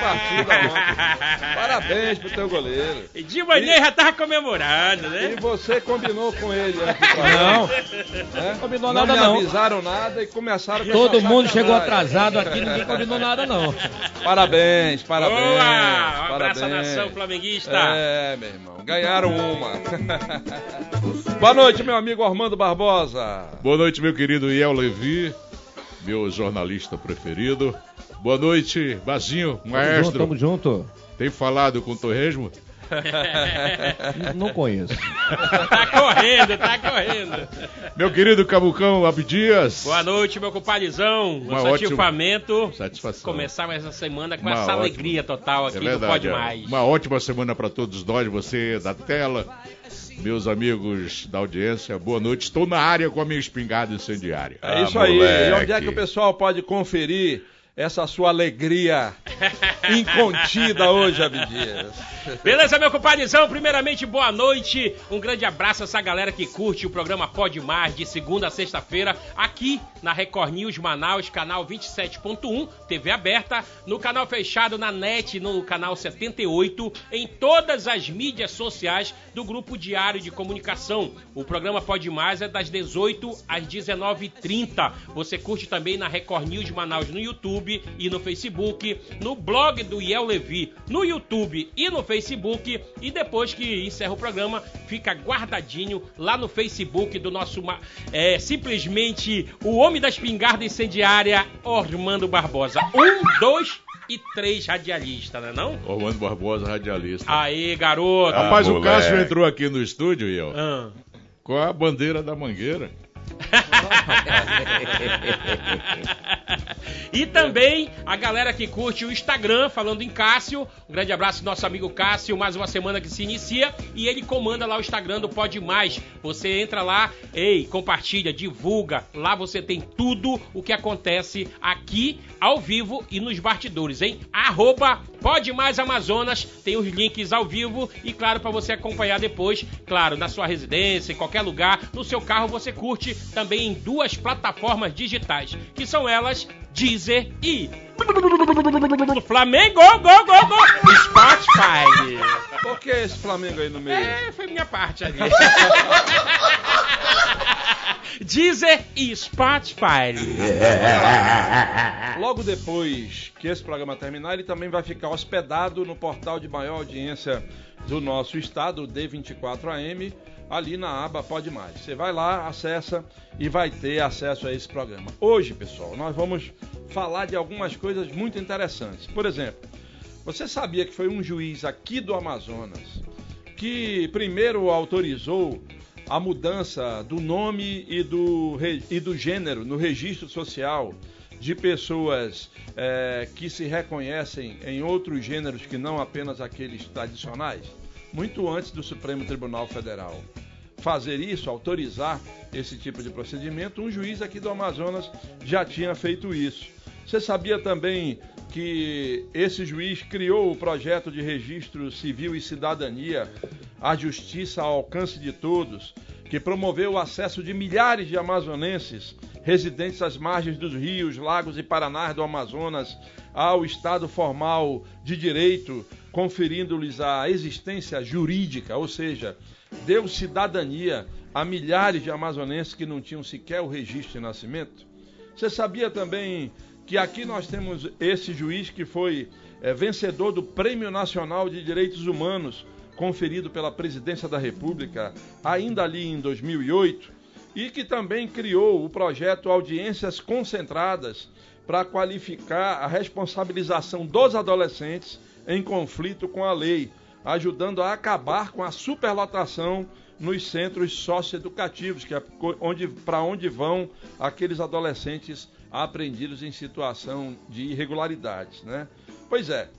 partida ontem. Parabéns pro teu goleiro. E De manhã já tava comemorando, E né? você combinou com ele antes do programa, Não, né? combinou não nada me não. avisaram nada e começaram com Todo mundo chegou atrasado aqui, ninguém combinou nada não. Parabéns, parabéns. Boa! Um abraço à parabéns. nação flamenguista. É, meu irmão, ganharam uma. Boa noite, meu amigo Armando Barbosa. Boa noite, meu querido Iel Levi, meu jornalista preferido. Boa noite, Bazinho, Tamo junto, maestro. tamo junto. Tem falado com o Torresmo? Não conheço. Tá correndo, tá correndo. Meu querido Cabucão Abdias. Boa noite, meu compadrezão. Um satisfamento. Satisfação. Começar mais essa semana com Uma essa ótima- alegria total aqui É do verdade. Pode é. Mais. Uma ótima semana para todos nós, você da tela, meus amigos da audiência. Boa noite. Estou na área com a minha espingarda incendiária. É Ah, isso aí. E onde é que o pessoal pode conferir essa sua alegria incontida hoje, Abdias? Beleza, meu compadrezão? Primeiramente, boa noite. Um grande abraço a essa galera que curte o programa Pode Mais de segunda a sexta-feira, aqui na Record News Manaus, canal 27.1, TV aberta, no canal fechado na NET, no canal 78, em todas as mídias sociais do Grupo Diário de Comunicação. O programa Pode Mais é das 18 às 19h30. Você curte também na Record News Manaus no YouTube e no Facebook, no blog do Iel Levi, no YouTube e no Facebook. E depois que encerra o programa, fica guardadinho lá no Facebook do nosso é, simplesmente o homem da espingarda incendiária, Ormando Barbosa. Um, dois e três radialistas, não é não? Orlando Barbosa, radialista. Aê, garoto! Rapaz, o Ah, Cássio moleque. entrou aqui no estúdio, Iel, Ah. com a bandeira da mangueira. e também a galera que curte o Instagram, falando em Cássio. Um grande abraço nosso amigo Cássio, mais uma semana que se inicia. E ele comanda lá o Instagram do Pode Mais. Você entra lá, ei, compartilha, divulga. Lá você tem tudo o que acontece aqui, ao vivo e nos bastidores, hein? Arroba Pode Mais Amazonas, tem os links ao vivo e, claro, para você acompanhar depois, claro, na sua residência, em qualquer lugar, no seu carro você curte também em duas plataformas digitais, que são elas Deezer e Flamengo, go, go, go, Spotify. Por que esse Flamengo aí no meio? É, foi minha parte ali. Deezer e Spotify. Logo depois que esse programa terminar, ele também vai ficar hospedado no portal de maior audiência do nosso estado, o D24AM, ali na aba Pode Mais. Você vai lá, acessa e vai ter acesso a esse programa. Hoje, pessoal, nós vamos falar de algumas coisas muito interessantes. Por exemplo, você sabia que foi um juiz aqui do Amazonas que primeiro autorizou a mudança do nome e do, e do gênero no registro social de pessoas eh, que se reconhecem em outros gêneros que não apenas aqueles tradicionais, muito antes do Supremo Tribunal Federal fazer isso, autorizar esse tipo de procedimento, um juiz aqui do Amazonas já tinha feito isso. Você sabia também que esse juiz criou o projeto de registro civil e cidadania, a justiça ao alcance de todos, que promoveu o acesso de milhares de amazonenses residentes às margens dos rios, lagos e paranás do Amazonas ao estado formal de direito, conferindo-lhes a existência jurídica, ou seja, deu cidadania a milhares de amazonenses que não tinham sequer o registro de nascimento. Você sabia também que aqui nós temos esse juiz que foi é, vencedor do Prêmio Nacional de Direitos Humanos, conferido pela Presidência da República, ainda ali em 2008, e que também criou o projeto Audiências Concentradas para qualificar a responsabilização dos adolescentes em conflito com a lei, ajudando a acabar com a superlotação nos centros socioeducativos, que é onde, para onde vão aqueles adolescentes apreendidos em situação de irregularidades. Né? Pois é,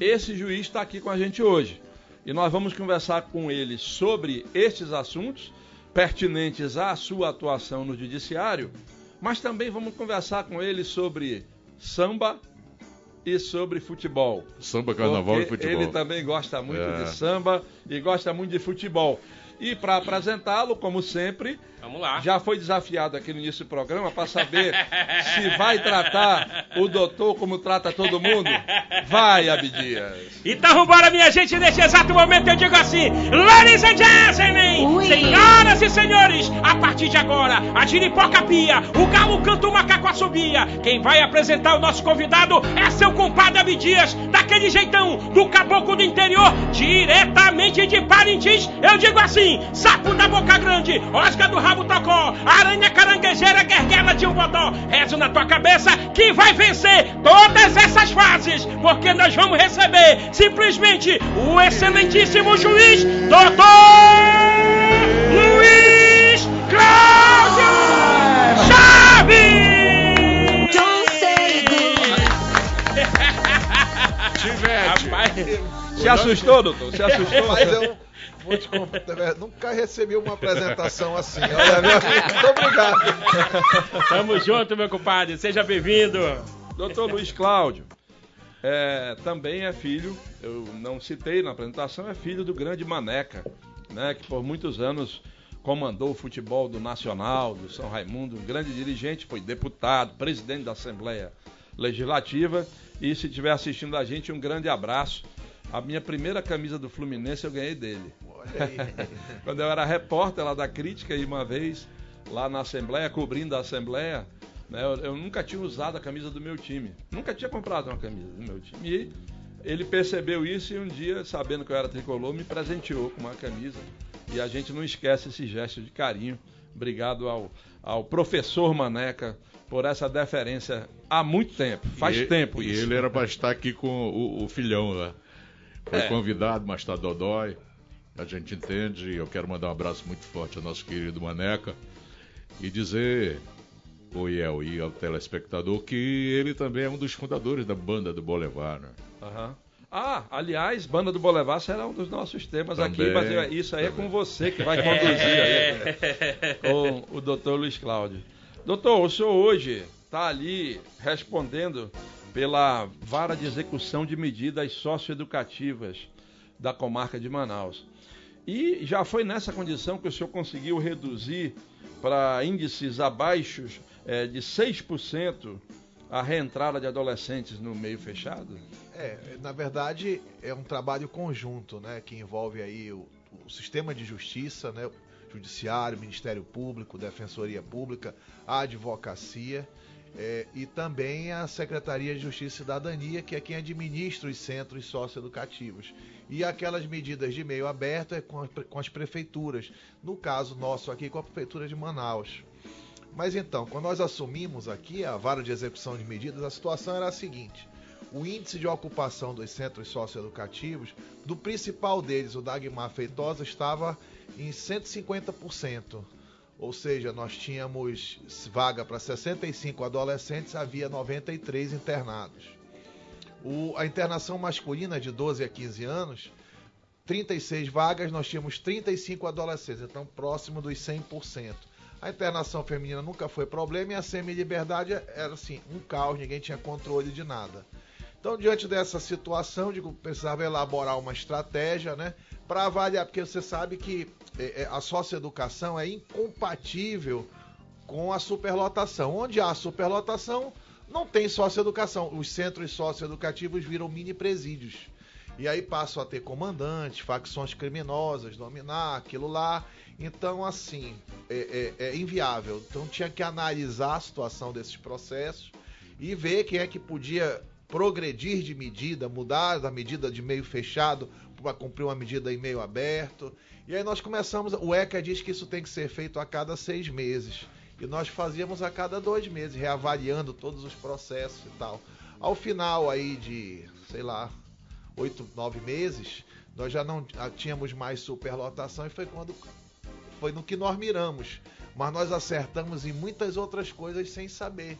esse juiz está aqui com a gente hoje e nós vamos conversar com ele sobre estes assuntos pertinentes à sua atuação no judiciário, mas também vamos conversar com ele sobre samba e sobre futebol. Samba, carnaval e futebol. Ele também gosta muito É. de samba e gosta muito de futebol. E para apresentá-lo, como sempre, Vamos lá. já foi desafiado aqui no início do programa para saber se vai tratar o doutor como trata todo mundo. Vai, Abdias. Então vambora, minha gente, nesse exato momento eu digo assim, ladies and gentlemen, Ui. senhoras e senhores, a partir de agora, a giripoca pia, o galo canta, o macaco assobia. Quem vai apresentar o nosso convidado é seu compadre Abdias, daquele jeitão, do caboclo do interior, diretamente de Parintins, eu digo assim, sapo da boca grande, osga do rabo tocó, aranha caranguejeira, guerguela de um bodó, rezo na tua cabeça que vai vencer todas essas fases, porque nós vamos receber simplesmente o excelentíssimo juiz, doutor Luiz Cláudio Chaves! Tivete. Rapaz, Se assustou, doutor? Se assustou? Mas eu vou te contar, nunca recebi uma apresentação assim. Olha, meu muito obrigado. tamo junto, meu compadre, seja bem-vindo. Doutor Luiz Cláudio é, também é filho, eu não citei na apresentação, é filho do grande Maneca, né, que por muitos anos comandou o futebol do Nacional, do São Raimundo, um grande dirigente, foi deputado, presidente da Assembleia Legislativa. E se estiver assistindo a gente, um grande abraço. A minha primeira camisa do Fluminense eu ganhei dele. Olha aí. Quando eu era repórter lá da crítica e uma vez lá na Assembleia, cobrindo a Assembleia, né, eu, eu nunca tinha usado a camisa do meu time. Nunca tinha comprado uma camisa do meu time. E ele percebeu isso e um dia, sabendo que eu era tricolor, me presenteou com uma camisa. E a gente não esquece esse gesto de carinho. Obrigado ao, ao professor Maneca por essa deferência há muito tempo. Faz E- tempo E isso. ele era pra estar aqui com o, o filhão lá. Foi É. convidado, mas tá dodói. A gente entende. Eu quero mandar um abraço muito forte ao nosso querido Maneca. E dizer, o Iel e ao telespectador, que ele também é um dos fundadores da banda do Boulevard. Né? Aham. Ah, aliás, Banda do Bolevar será um dos nossos temas aqui, Também, mas eu- isso aí é com você que vai conduzir aí, com o doutor Luiz Cláudio. Doutor, o senhor hoje está ali respondendo pela vara de execução de medidas socioeducativas da comarca de Manaus. E já foi nessa condição que o senhor conseguiu reduzir para índices abaixo eh, de 6% a reentrada de adolescentes no meio fechado? É, na verdade, é um trabalho conjunto, né, que envolve aí o, o sistema de justiça, né, judiciário, Ministério Público, Defensoria Pública, a advocacia é, e também a Secretaria de Justiça e Cidadania, que é quem administra os centros socioeducativos. E aquelas medidas de meio aberto é com, com as prefeituras. No caso nosso aqui, com a Prefeitura de Manaus. Mas então, quando nós assumimos aqui a vara de execução de medidas, a situação era a seguinte: o índice de ocupação dos centros socioeducativos, do principal deles, o Dagmar Feitosa, estava em 150%. Ou seja, nós tínhamos vaga para 65 adolescentes, havia 93 internados. O- a internação masculina de 12 a 15 anos, 36 vagas, nós tínhamos 35 adolescentes, então próximo dos 100%. A internação feminina nunca foi problema e a semi-liberdade era assim, um caos, ninguém tinha controle de nada. Então, diante dessa situação, digo, precisava elaborar uma estratégia, né, para avaliar, porque você sabe que é, é, a socioeducação é incompatível com a superlotação. Onde há superlotação, não tem socioeducação. Os centros socioeducativos viram mini presídios. E aí passam a ter comandantes, facções criminosas, dominar aquilo lá. Então, assim, é, é, é inviável. Então, tinha que analisar a situação desses processos e ver quem é que podia progredir de medida, mudar da medida de meio fechado para cumprir uma medida em meio aberto. E aí nós começamos. O ECA diz que isso tem que ser feito a cada seis meses. E nós fazíamos a cada dois meses, reavaliando todos os processos e tal. Ao final aí de, sei lá, oito, nove meses, nós já não tínhamos mais superlotação e foi quando foi no que nós miramos. Mas nós acertamos em muitas outras coisas sem saber.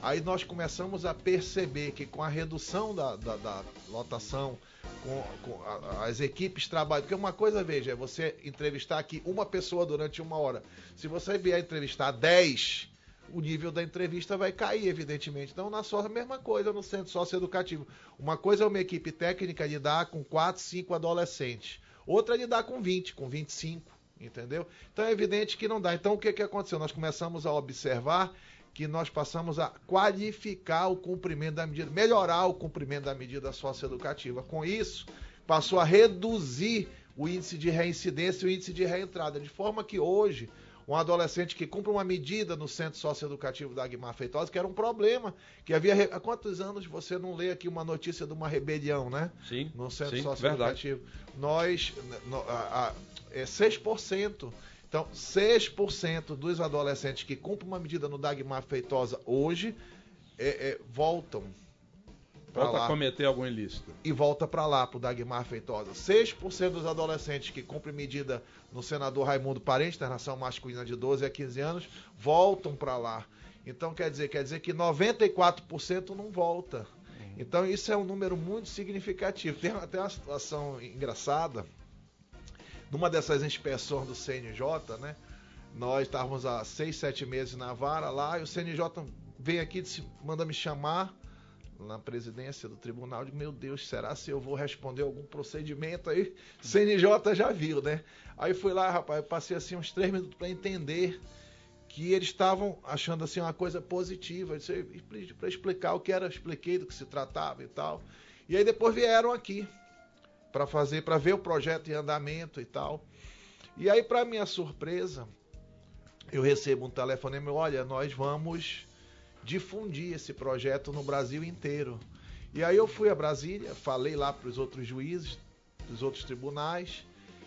Aí nós começamos a perceber que com a redução da, da, da lotação, com, com as equipes trabalham. Porque uma coisa, veja, é você entrevistar aqui uma pessoa durante uma hora. Se você vier entrevistar 10, o nível da entrevista vai cair, evidentemente. Então, na sua mesma coisa no centro socioeducativo. Uma coisa é uma equipe técnica lidar com 4, 5 adolescentes. Outra é lidar com 20, com 25, entendeu? Então é evidente que não dá. Então o que, que aconteceu? Nós começamos a observar que nós passamos a qualificar o cumprimento da medida, melhorar o cumprimento da medida socioeducativa. Com isso, passou a reduzir o índice de reincidência e o índice de reentrada, de forma que hoje um adolescente que cumpre uma medida no centro socioeducativo da Guimar Feitosa, que era um problema, que havia... Há quantos anos você não lê aqui uma notícia de uma rebelião, né? Sim, No centro sim, socioeducativo. Nós, no, a, a, é 6% então, 6% dos adolescentes que cumprem uma medida no Dagmar Feitosa hoje é, é, voltam Volta lá a cometer algum ilícito. e volta para lá, pro Dagmar Feitosa. 6% dos adolescentes que cumprem medida no senador Raimundo Parente, internação masculina de 12 a 15 anos, voltam para lá. Então quer dizer, quer dizer que 94% não volta. Então isso é um número muito significativo. Tem até uma situação engraçada. Numa dessas inspeções do CNJ, né? Nós estávamos há seis, sete meses na vara lá, e o CNJ vem aqui, disse, manda me chamar na presidência do tribunal. Digo, meu Deus, será se eu vou responder algum procedimento aí? CNJ já viu, né? Aí fui lá, rapaz, passei assim uns três minutos para entender que eles estavam achando assim uma coisa positiva, para explicar o que era, expliquei do que se tratava e tal. E aí depois vieram aqui para fazer, para ver o projeto em andamento e tal. E aí, para minha surpresa, eu recebo um telefonema, olha, nós vamos difundir esse projeto no Brasil inteiro. E aí eu fui a Brasília, falei lá para os outros juízes, dos outros tribunais,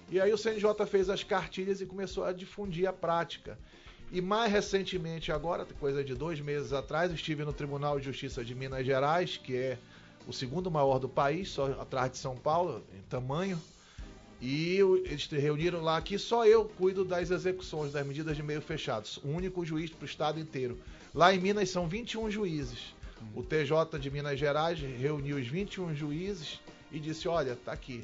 e aí o CNJ fez as cartilhas e começou a difundir a prática. E mais recentemente, agora, coisa de dois meses atrás, estive no Tribunal de Justiça de Minas Gerais, que é o segundo maior do país, só atrás de São Paulo, em tamanho. E eles reuniram lá que só eu cuido das execuções, das medidas de meio fechados. O único juiz para o estado inteiro. Lá em Minas são 21 juízes. O TJ de Minas Gerais reuniu os 21 juízes e disse: Olha, tá aqui.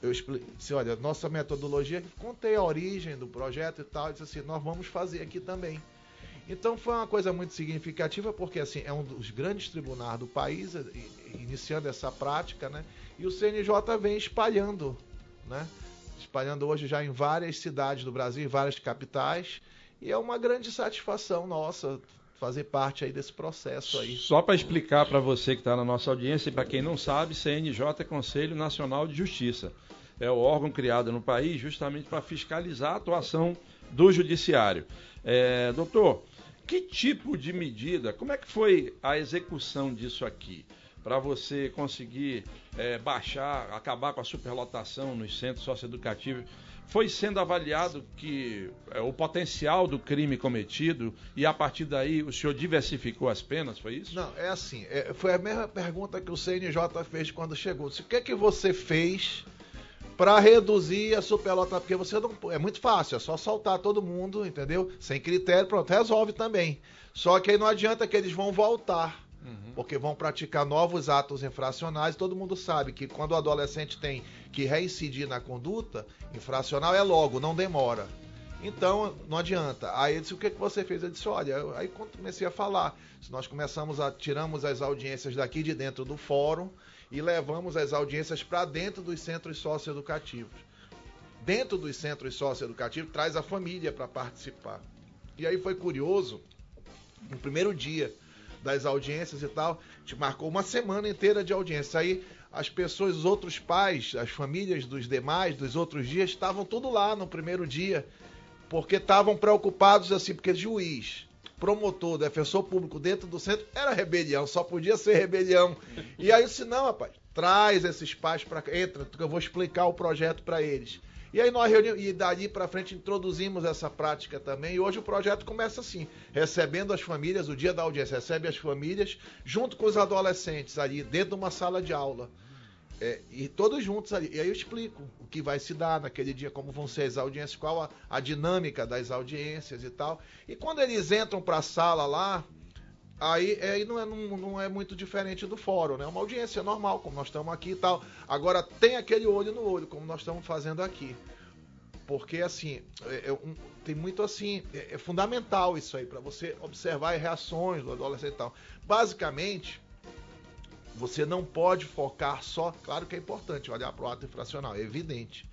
Eu disse: Olha, nossa metodologia, contei a origem do projeto e tal. e Disse assim: Nós vamos fazer aqui também. Então foi uma coisa muito significativa, porque assim, é um dos grandes tribunais do país, iniciando essa prática, né? E o CNJ vem espalhando, né? Espalhando hoje já em várias cidades do Brasil, em várias capitais. E é uma grande satisfação nossa fazer parte aí desse processo aí. Só para explicar para você que está na nossa audiência e para quem não sabe, CNJ é Conselho Nacional de Justiça. É o órgão criado no país justamente para fiscalizar a atuação do judiciário. É, doutor, que tipo de medida, como é que foi a execução disso aqui? Para você conseguir é, baixar, acabar com a superlotação nos centros socioeducativos, foi sendo avaliado que é, o potencial do crime cometido e a partir daí o senhor diversificou as penas, foi isso? Não, é assim, é, foi a mesma pergunta que o CNJ fez quando chegou. Disse, O que é que você fez para reduzir a superlota? Porque você não. É muito fácil, é só soltar todo mundo, entendeu? Sem critério, pronto, resolve também. Só que aí não adianta que eles vão voltar. Porque vão praticar novos atos infracionais. Todo mundo sabe que quando o adolescente tem que reincidir na conduta infracional, é logo, não demora. Então, não adianta. Aí ele disse, o que, que você fez? Eu disse, olha, aí comecei a falar, nós começamos a, tiramos as audiências daqui de dentro do fórum e levamos as audiências para dentro dos centros socioeducativos. Dentro dos centros socioeducativos, traz a família para participar. E aí foi curioso, no primeiro dia das audiências e tal, a gente marcou uma semana inteira de audiência. Aí as pessoas, os outros pais, as famílias dos demais, dos outros dias, estavam tudo lá no primeiro dia, porque estavam preocupados assim, porque juiz, promotor, defensor público dentro do centro era rebelião, só podia ser rebelião. E aí eu disse, não, rapaz, traz esses pais para cá, entra, que eu vou explicar o projeto para eles. E aí nós reunimos, e dali para frente introduzimos essa prática também. E hoje o projeto começa assim, recebendo as famílias, o dia da audiência, recebe as famílias, junto com os adolescentes ali, dentro de uma sala de aula. É, e todos juntos ali. E aí eu explico o que vai se dar naquele dia, como vão ser as audiências, qual a, a dinâmica das audiências e tal. E quando eles entram para a sala lá, aí, aí não, é, não, não é muito diferente do fórum, né? É uma audiência normal, como nós estamos aqui e tal. Agora tem aquele olho no olho, como nós estamos fazendo aqui. Porque, assim, é- é um- tem muito assim, é, é fundamental isso aí, para você observar as reações do adolescente e tal. Basicamente, você não pode focar só, claro que é importante olhar para o ato infracional, é evidente.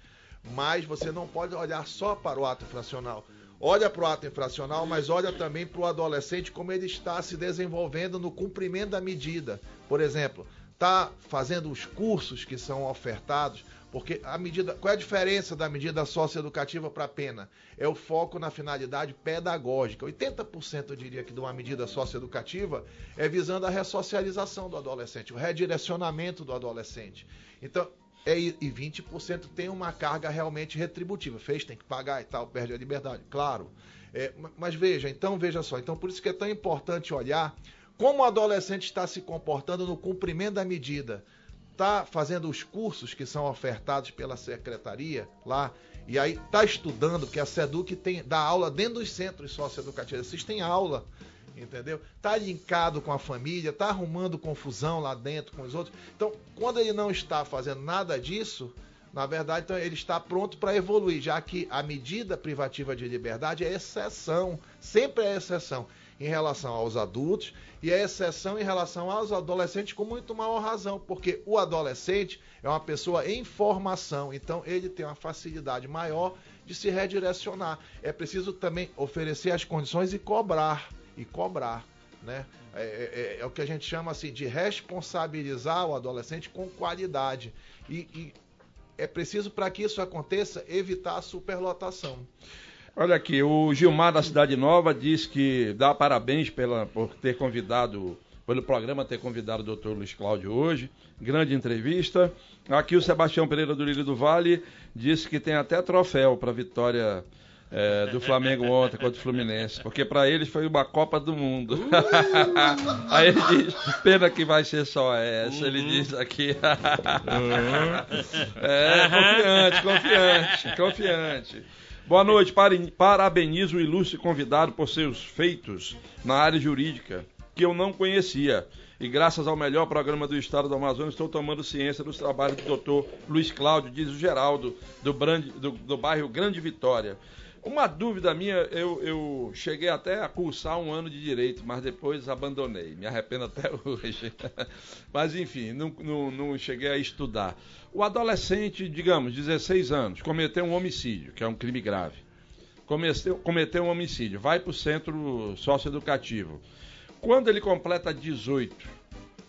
Mas você não pode olhar só para o ato infracional. Olha para o ato infracional, mas olha também para o adolescente como ele está se desenvolvendo no cumprimento da medida. Por exemplo, está fazendo os cursos que são ofertados, porque a medida. Qual é a diferença da medida socioeducativa para a pena? É o foco na finalidade pedagógica. 80% eu diria que de uma medida socioeducativa é visando a ressocialização do adolescente, o redirecionamento do adolescente. Então, é, e e 20% tem uma carga realmente retributiva. Fez, tem que pagar e tal, perde a liberdade, claro. É, ma- mas veja, então veja só, então por isso que é tão importante olhar como o adolescente está se comportando no cumprimento da medida. Está fazendo os cursos que são ofertados pela secretaria lá, e aí está estudando, porque a SEDUC tem, dá aula dentro dos centros socioeducativos. Assistem aula, entendeu? Tá linkado com a família, tá arrumando confusão lá dentro com os outros. Então, quando ele não está fazendo nada disso, na verdade, então, ele está pronto para evoluir, já que a medida privativa de liberdade é exceção, sempre é exceção em relação aos adultos e é exceção em relação aos adolescentes com muito maior razão, porque o adolescente é uma pessoa em formação, então ele tem uma facilidade maior de se redirecionar. É preciso também oferecer as condições e cobrar, e cobrar, né? É, é- é o que a gente chama assim de responsabilizar o adolescente com qualidade e, e é preciso para que isso aconteça evitar a superlotação. Olha aqui, o Gilmar da Cidade Nova diz que dá parabéns pela, por ter convidado, pelo programa ter convidado o doutor Luiz Cláudio hoje. Grande entrevista. Aqui o Sebastião Pereira do Lírio do Vale disse que tem até troféu para a vitória eh, do Flamengo ontem contra o Fluminense, porque para eles foi uma Copa do Mundo. Aí ele diz, pena que vai ser só essa, ele diz aqui. é, confiante, confiante, confiante. Boa noite, parabenizo o ilustre convidado por seus feitos na área jurídica, que eu não conhecia. E graças ao melhor programa do estado do Amazonas, estou tomando ciência dos trabalhos do doutor Luiz Cláudio, diz o Geraldo, do, Brande- do- do bairro Grande Vitória. Uma dúvida minha, eu, eu cheguei até a cursar um ano de direito, mas depois abandonei. Me arrependo até hoje. mas enfim, não, não, não cheguei a estudar. O adolescente, digamos, 16 anos, cometeu um homicídio, que é um crime grave. Cometeu, cometeu um homicídio, vai para o centro socioeducativo. Quando ele completa 18,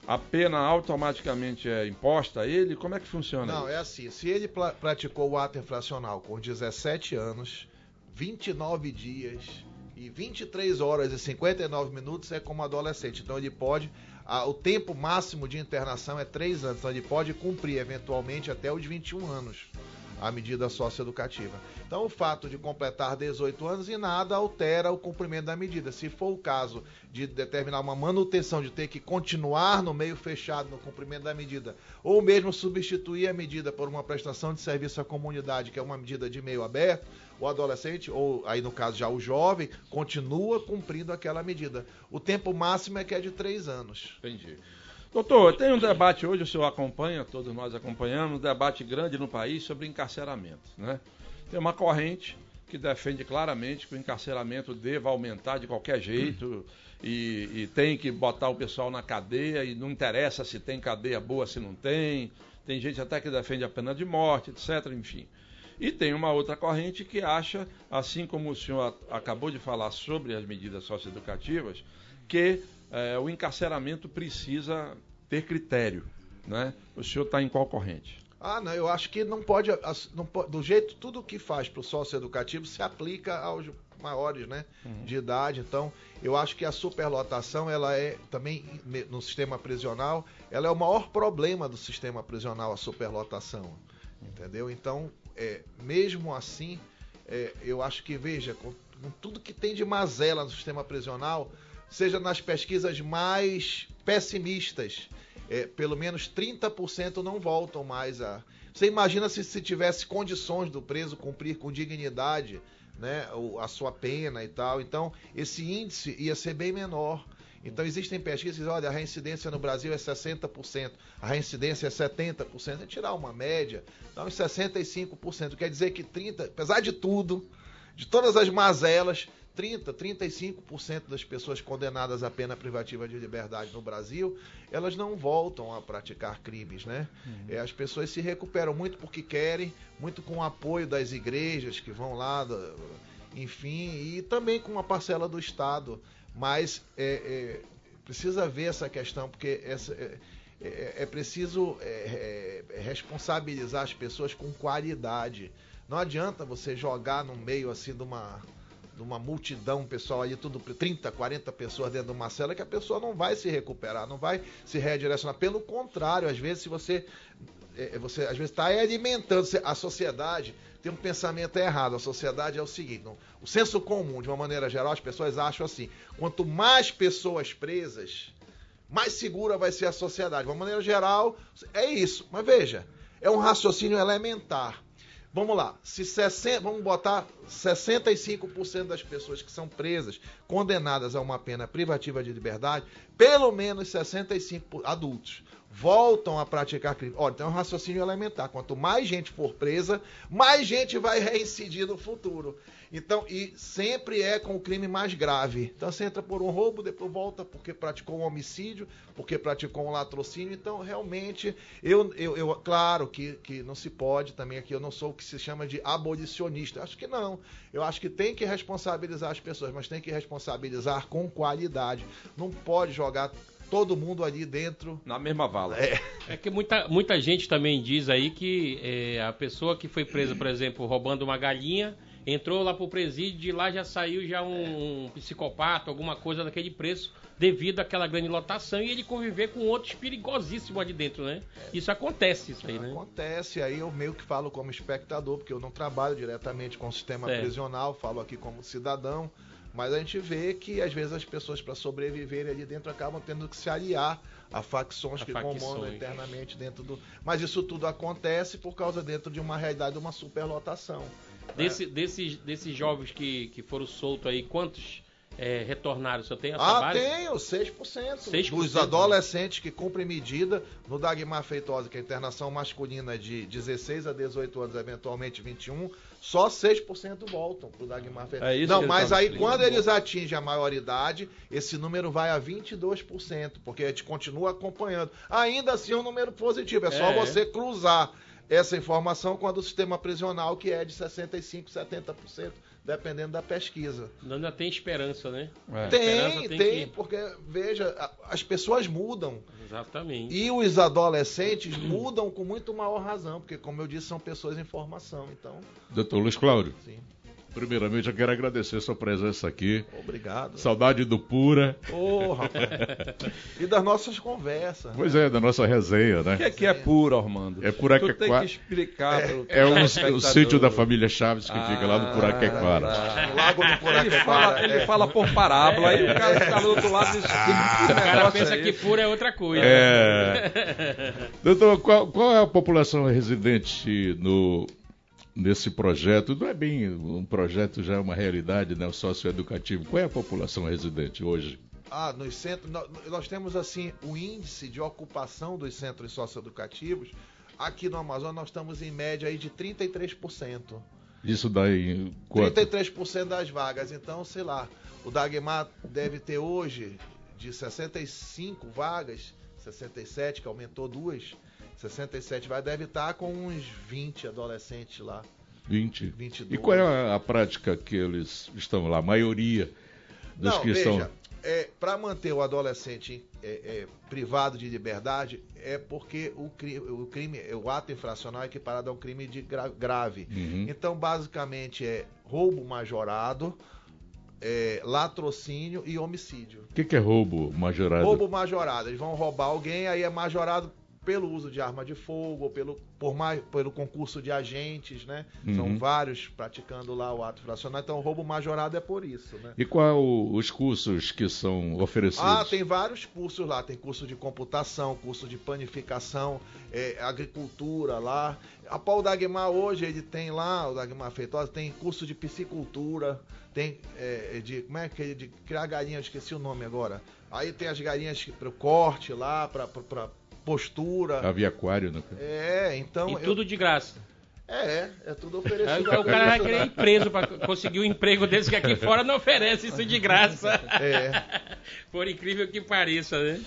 a pena automaticamente é imposta a ele? Como é que funciona Não, isso? é assim, se ele praticou o ato infracional com 17 anos, 29 dias e 23 horas e 59 minutos é como adolescente. Então ele pode, a- o tempo máximo de internação é 3 anos, então ele pode cumprir eventualmente até os 21 anos a medida socioeducativa. Então o fato de completar 18 anos e nada altera o cumprimento da medida. Se for o caso de determinar uma manutenção, de ter que continuar no meio fechado no cumprimento da medida, ou mesmo substituir a medida por uma prestação de serviço à comunidade, que é uma medida de meio aberto, o adolescente, ou aí no caso já o jovem, continua cumprindo aquela medida. O tempo máximo é que é de 3 anos. Entendi. Doutor, tem um debate hoje, o senhor acompanha, todos nós acompanhamos, um debate grande no país sobre encarceramento. Né? Tem uma corrente que defende claramente que o encarceramento deva aumentar de qualquer jeito e, e tem que botar o pessoal na cadeia e não interessa se tem cadeia boa, se não tem. Tem gente até que defende a pena de morte, etc. Enfim. E tem uma outra corrente que acha, assim como o senhor acabou de falar sobre as medidas socioeducativas, que eh, o encarceramento precisa ter critério. Né? O senhor está em qual corrente? Ah, não, eu acho que não pode, não po- do jeito tudo que faz para o socioeducativo se aplica aos maiores, né, de idade. Então, eu acho que a superlotação, ela é também no sistema prisional, ela é o maior problema do sistema prisional, a superlotação, entendeu? Então, é, mesmo assim, é, eu acho que veja, com, com tudo que tem de mazela no sistema prisional, seja nas pesquisas mais pessimistas, é, pelo menos 30% não voltam mais a. Você imagina se, se tivesse condições do preso cumprir com dignidade né, a sua pena e tal. Então, esse índice ia ser bem menor. Então, existem pesquisas olha, a reincidência no Brasil é 60%, a reincidência é 70%. É tirar uma média, dá uns 65%. Quer dizer que 30%, apesar de tudo, de todas as mazelas, 30, 35% das pessoas condenadas à pena privativa de liberdade no Brasil, elas não voltam a praticar crimes, né? É, as pessoas se recuperam muito porque querem, muito com o apoio das igrejas que vão lá, enfim, e também com uma parcela do Estado. Mas é, é, precisa ver essa questão, porque essa, é, é- é preciso é, é, responsabilizar as pessoas com qualidade. Não adianta você jogar no meio assim de uma, de uma multidão, pessoal aí, tudo 30, 40 pessoas dentro de uma cela, que a pessoa não vai se recuperar, não vai se redirecionar. Pelo contrário, às vezes, se você. É, você às vezes está alimentando a sociedade tem um pensamento errado. A sociedade é o seguinte o senso comum de uma maneira geral as pessoas acham assim quanto mais pessoas presas mais segura vai ser a sociedade. De uma maneira geral é isso. Mas veja é um raciocínio elementar Vamos lá, se 60, vamos botar 65% das pessoas que são presas, condenadas a uma pena privativa de liberdade, pelo menos 65 adultos voltam a praticar crime. Olha, tem um raciocínio elementar. Quanto mais gente for presa, mais gente vai reincidir no futuro. Então, e sempre é com o crime mais grave. Então você entra por um roubo, depois volta porque praticou um homicídio, porque praticou um latrocínio. Então, realmente, eu, eu, eu claro que, que não se pode também aqui, eu não sou o que se chama de abolicionista. Acho que não. Eu acho que tem que responsabilizar as pessoas, mas tem que responsabilizar com qualidade. Não pode jogar todo mundo ali dentro. Na mesma vala. É, É que muita, muita gente também diz aí que é, a pessoa que foi presa, por exemplo, roubando uma galinha, entrou lá pro presídio de lá já saiu já um, psicopata, alguma coisa daquele preço, devido àquela grande lotação e ele conviver com outros perigosíssimos ali dentro, né? Isso acontece, isso aí, né? Acontece, aí eu meio que falo como espectador, porque eu não trabalho diretamente com o sistema Certo. prisional, falo aqui como cidadão, mas a gente vê que às vezes as pessoas para sobreviverem ali dentro acabam tendo que se aliar a facções A que facções. comandam eternamente dentro do. Mas isso tudo acontece por causa dentro de uma realidade de uma superlotação. Desse, desses, desses jovens que, que foram soltos aí, quantos é, retornaram? Você tem essa Ah, base? tenho, 6%. 6%. Dos adolescentes que cumprem medida no Dagmar Feitosa, que é a internação masculina de 16 a 18 anos, eventualmente 21, só 6% voltam pro Dagmar Feitosa. É isso Não, mas tá aí explicando. quando eles atingem a maioridade, esse número vai a 22%, porque a gente continua acompanhando. Ainda assim é um número positivo, é só É. você cruzar essa informação com a do sistema prisional, que é de 65, 70%, dependendo da pesquisa. Ainda tem esperança, né? É. esperança Tem, tem tem, que- porque, veja, as pessoas mudam. Exatamente. E os adolescentes mudam com muito maior razão, porque, como eu disse, são pessoas em formação. Então, Doutor Luiz Cláudio, sim. Primeiramente eu quero agradecer sua presença aqui. Obrigado. Saudade do Pura. Ô, rapaz. E das nossas conversas. Pois é, da nossa resenha, O que né? é que é puro, Armando? É Puraquequara. Tu tem que explicar pro É o, o sítio da família Chaves que fica lá no Ah, Puraquequara. O Lago do Ele Puraquequara. fala, ele é. fala por parábola, aí o cara que tá do outro lado diz, O cara pensa que pura é outra coisa. É. Doutor, qual, qual é a população residente no, nesse projeto? Não é bem um projeto, já é uma realidade, né? O socioeducativo. Qual é a população residente hoje? Ah, nos centros. nó- Nós temos, assim, o índice de ocupação dos centros socioeducativos. Aqui no Amazonas, nós estamos em média aí de 33%. Isso dá em quanto? 33% das vagas. Então, sei lá, o Dagmar deve ter hoje de 65 vagas, 67, que aumentou duas, 67 vagas, deve estar com uns 20 adolescentes lá. 20. 22. E qual é a, prática que eles estão lá? A maioria dos Não, que veja, estão. é, para manter o adolescente é, é, privado de liberdade é porque o crime, o crime, o ato infracional é equiparado a um crime de gra- grave. Uhum. Então, basicamente, é roubo majorado, é, latrocínio e homicídio. O que, que é roubo majorado? Roubo majorado. Eles vão roubar alguém, aí é majorado pelo uso de arma de fogo, ou pelo, por mais, pelo concurso de agentes, né? Uhum. São vários praticando lá o ato infracional. Então, o roubo majorado é por isso, né? E qual os cursos que são oferecidos? Ah, tem vários cursos lá. Tem curso de computação, curso de panificação, é, agricultura lá. A Paulo Dagmar hoje, ele tem lá, o Dagmar Feitosa, tem curso de piscicultura, tem é, de, como é que é, de criar galinhas, esqueci o nome agora. Aí tem as galinhas para o corte lá, para postura. Havia aquário, né? É, então... E eu- tudo de graça. É, é tudo Aí oferecido. o cara vai querer ir preso pra conseguir um emprego desse que aqui fora não oferece isso de graça. É. Por incrível que pareça, né?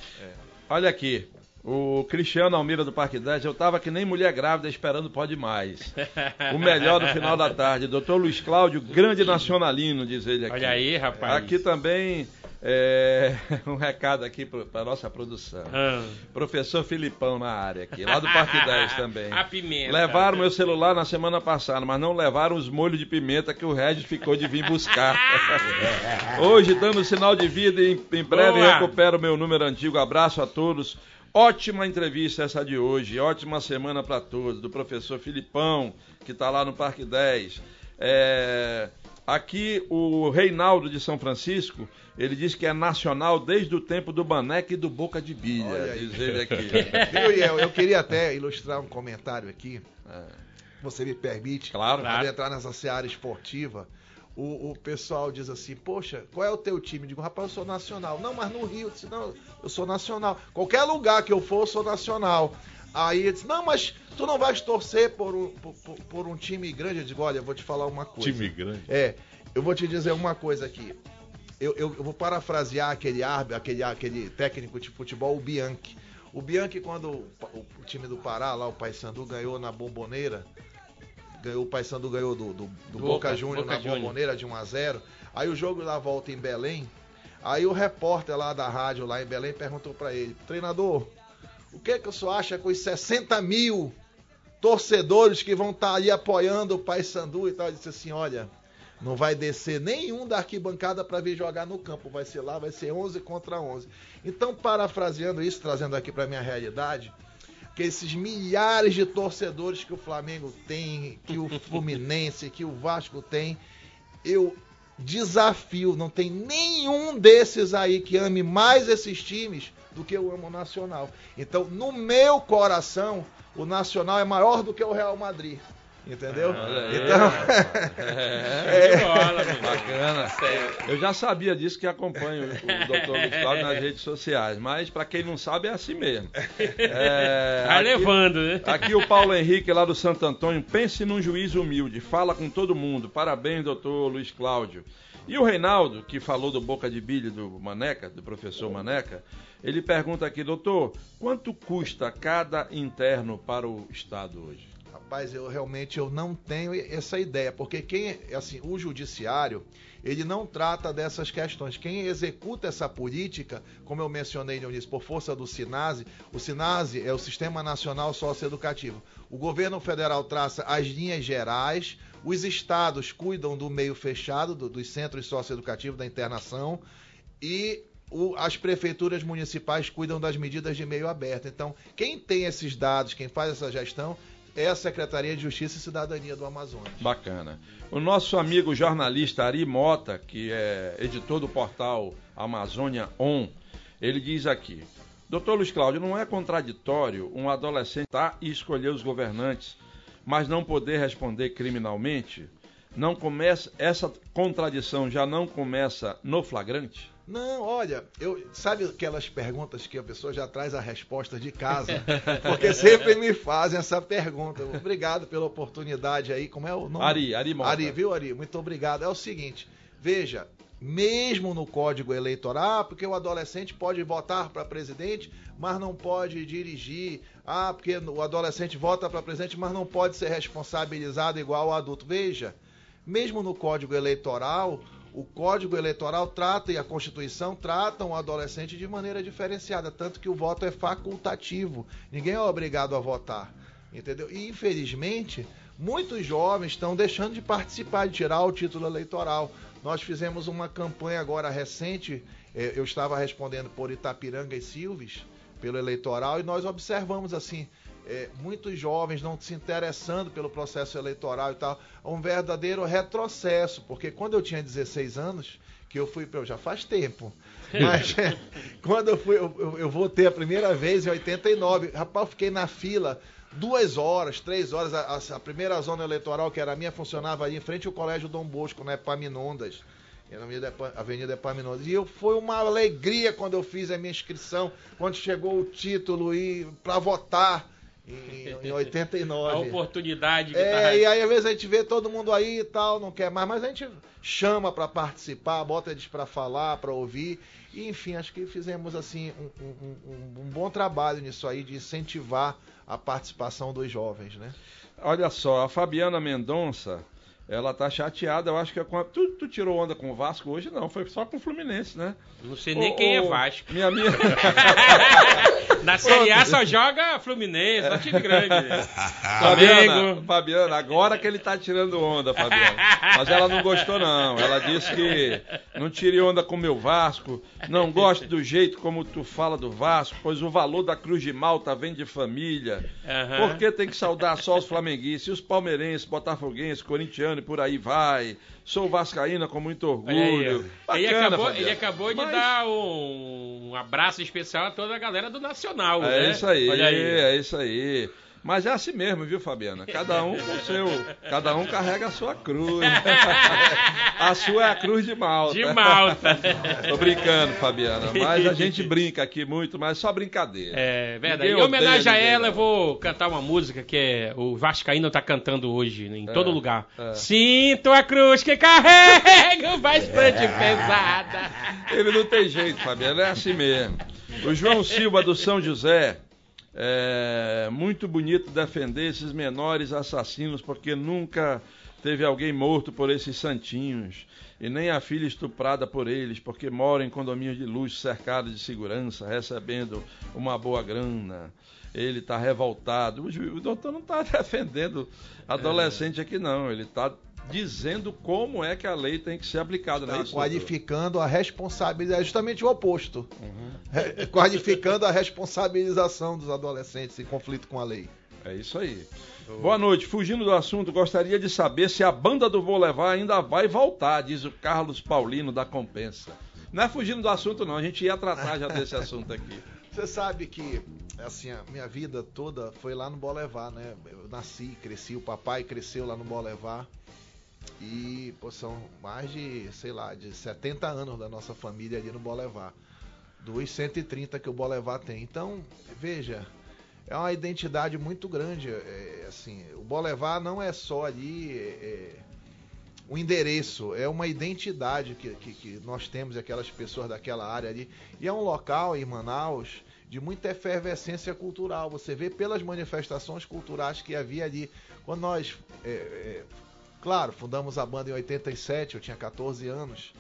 Olha aqui. O Cristiano Almira do Parque 10, eu tava que nem mulher grávida esperando pode mais. O melhor do final da tarde. Doutor Luiz Cláudio, grande nacionalino, diz ele aqui. Olha aí, rapaz. Aqui também é, um recado aqui para nossa produção. Ah, Professor Filipão na área aqui, lá do Parque 10 também. A pimenta. Levaram meu celular na semana passada, mas não levaram os molhos de pimenta que o Regis ficou de vir buscar. Hoje, dando sinal de vida, em, em breve Boa. recupero o meu número antigo. Abraço a todos. Ótima entrevista essa de hoje, ótima semana para todos, do professor Filipão, que está lá no Parque 10. É, aqui o Reinaldo de São Francisco, ele diz que é nacional desde o tempo do Baneca e do Boca de Bilha, diz ele aqui. Viu, Iel? Eu queria até ilustrar um comentário aqui. É, Você me permite? claro. Para entrar nessa seara esportiva, o, o pessoal diz assim, poxa, qual é o teu time? Eu digo, rapaz, eu sou nacional. Não, mas no Rio, eu disse, não, eu sou nacional. Qualquer lugar que eu for, eu sou nacional. Aí ele disse, não, mas tu não vais torcer por um, por- por um time grande. Eu digo, olha, eu vou te falar uma coisa. Time grande. É, eu vou te dizer uma coisa aqui. Eu, eu- eu vou parafrasear aquele árbitro, aquele, aquele técnico de futebol, o Bianchi. O Bianchi, quando o, o- o time do Pará, lá o Paysandu, ganhou na Bomboneira, ganhou, o Paysandu ganhou do, do, do Boca, Boca, Júnior na Juniors. Bomboneira de 1 a 0 Aí o jogo da volta em Belém, aí o repórter lá da rádio lá em Belém perguntou pra ele, treinador, o que que o senhor acha com os 60 mil torcedores que vão estar ali apoiando o Paysandu e tal? Ele disse assim, olha, não vai descer nenhum da arquibancada para vir jogar no campo, vai ser lá, vai ser 11 contra 11. Então, parafraseando isso, trazendo aqui para minha realidade, que esses milhares de torcedores que o Flamengo tem, que o Fluminense, que o Vasco tem, eu desafio, não tem nenhum desses aí que ame mais esses times do que eu amo o Nacional. Então, no meu coração, o Nacional é maior do que o Real Madrid. Entendeu? Olha aí, então, rapaz. É. De bola, meu. Bacana. Eu já sabia disso que acompanho o Dr. Luiz Cláudio nas redes sociais, mas para quem não sabe é assim mesmo. É, Vai aqui- levando, né? Aqui o Paulo Henrique, lá do Santo Antônio, pense num juiz humilde, fala com todo mundo. Parabéns, doutor Luiz Cláudio. E o Reinaldo, que falou do Boca de Bilho do Maneca, do professor Maneca, ele pergunta aqui, doutor, quanto custa cada interno para o Estado hoje? Rapaz, eu realmente eu não tenho essa ideia, porque quem, assim, o judiciário, ele não trata dessas questões. Quem executa essa política, como eu mencionei no início, por força do SINASE, o SINASE é o Sistema Nacional Socioeducativo. O governo federal traça as linhas gerais, os estados cuidam do meio fechado, do- dos centros socioeducativos, da internação, e as prefeituras municipais cuidam das medidas de meio aberto. Então, quem tem esses dados, quem faz essa gestão, é a Secretaria de Justiça e Cidadania do Amazonas. Bacana. O nosso amigo jornalista Ari Mota, que é editor do portal Amazônia On, ele diz aqui: Doutor Luiz Cláudio, não é contraditório um adolescente estar e escolher os governantes, mas não poder responder criminalmente? Não começa essa contradição já não começa no flagrante? Não, olha, eu sabe aquelas perguntas que a pessoa já traz a resposta de casa? Porque sempre me fazem essa pergunta. Obrigado pela oportunidade aí. Como é o nome? Ari, Ari Mota. Ari, viu, Ari? Muito obrigado. É o seguinte, veja, mesmo no Código Eleitoral, porque o adolescente pode votar para presidente, mas não pode dirigir. Ah, porque o adolescente vota para presidente, mas não pode ser responsabilizado igual o adulto. Veja, mesmo no Código Eleitoral, o Código Eleitoral trata e a Constituição tratam o adolescente de maneira diferenciada, tanto que o voto é facultativo. Ninguém é obrigado a votar. Entendeu? E infelizmente, muitos jovens estão deixando de participar, de tirar o título eleitoral. Nós fizemos uma campanha agora recente, eh, eu estava respondendo por Itapiranga e Silves, pelo eleitoral, e nós observamos assim, é, muitos jovens não se interessando pelo processo eleitoral e tal, um verdadeiro retrocesso, porque quando eu tinha 16 anos, que eu fui, já faz tempo, mas é, quando eu fui, eu, eu, eu votei a primeira vez em 89, rapaz, eu fiquei na fila duas horas, três horas, a, a, primeira zona eleitoral que era a minha funcionava ali em frente ao Colégio Dom Bosco, né, Paminondas, na Avenida Epaminondas. E eu, foi uma alegria quando eu fiz a minha inscrição, quando chegou o título e para votar em, em 89. A oportunidade. é, tá... e aí às vezes a gente vê todo mundo aí e tal, não quer mais, mas a gente chama para participar, bota eles para falar, para ouvir. E, enfim, acho que fizemos assim um, um, um, um, bom trabalho nisso aí de incentivar a participação dos jovens, né? Olha só, a Fabiana Mendonça ela tá chateada, eu acho que é com a... tu, tu, tirou onda com o Vasco hoje? Não, foi só com o Fluminense, né? Não sei nem quem é Vasco. Minha minha. Na Série A só joga Fluminense, só time grande. Fabiana, Fabiana, agora que ele tá tirando onda, Fabiana. Mas ela não gostou, não. Ela disse que não tire onda com o meu Vasco, não gosto do jeito como tu fala do Vasco, pois o valor da Cruz de Malta vem de família. Uhum. Por que tem que saudar só os flamenguistas, os palmeirenses, botafoguenses, corintianos e por aí vai? Sou vascaína com muito orgulho. Bacana, ele acabou, ele acabou de Mas... dar um, um, abraço especial a toda a galera do Nacional. É né? isso aí, aí, é isso aí. Mas é assim mesmo, viu, Fabiana? Cada um com o seu. Cada um carrega a sua cruz. a sua é a cruz de Malta. De Malta. Tô brincando, Fabiana. Mas a gente brinca aqui muito, mas só brincadeira. É verdade. Ninguém em homenagem a ela, eu vou cantar uma música que é o Vascaíno tá cantando hoje, em é, todo lugar. É. Sinto a cruz que carrega bastante pesada. Ele não tem jeito, Fabiana. É assim mesmo. O João Silva do São José é muito bonito defender esses menores assassinos, porque nunca teve alguém morto por esses santinhos, e nem a filha estuprada por eles, porque moram em condomínios de luxo cercados de segurança, recebendo uma boa grana. Ele está revoltado. O, doutor não está defendendo adolescente aqui, não. Ele está dizendo como é que a lei tem que ser aplicada. Tá né? qualificando a responsabilidade, é justamente o oposto. Uhum. qualificando a responsabilização dos adolescentes em conflito com a lei. É isso aí. Boa noite. Fugindo do assunto, gostaria de saber se a banda do Vou Levar ainda vai voltar, diz o Carlos Paulino da Compensa. Não é fugindo do assunto, não. A gente ia tratar já desse assunto aqui. Você sabe que, assim, a minha vida toda foi lá no Bolevar, né? Eu nasci, cresci, o papai cresceu lá no Bolevar. E pô, são mais de, sei lá, de 70 anos da nossa família ali no Bolevar. Dos 130 que o Bolevar tem. Então, veja, é uma identidade muito grande. É, assim, o Bolevar não é só ali é, é, um endereço, é uma identidade que, que, que, nós temos, aquelas pessoas daquela área ali. E é um local em Manaus de muita efervescência cultural. Você vê pelas manifestações culturais que havia ali. Quando nós é, é Claro, fundamos a banda em 87, eu tinha 14 anos.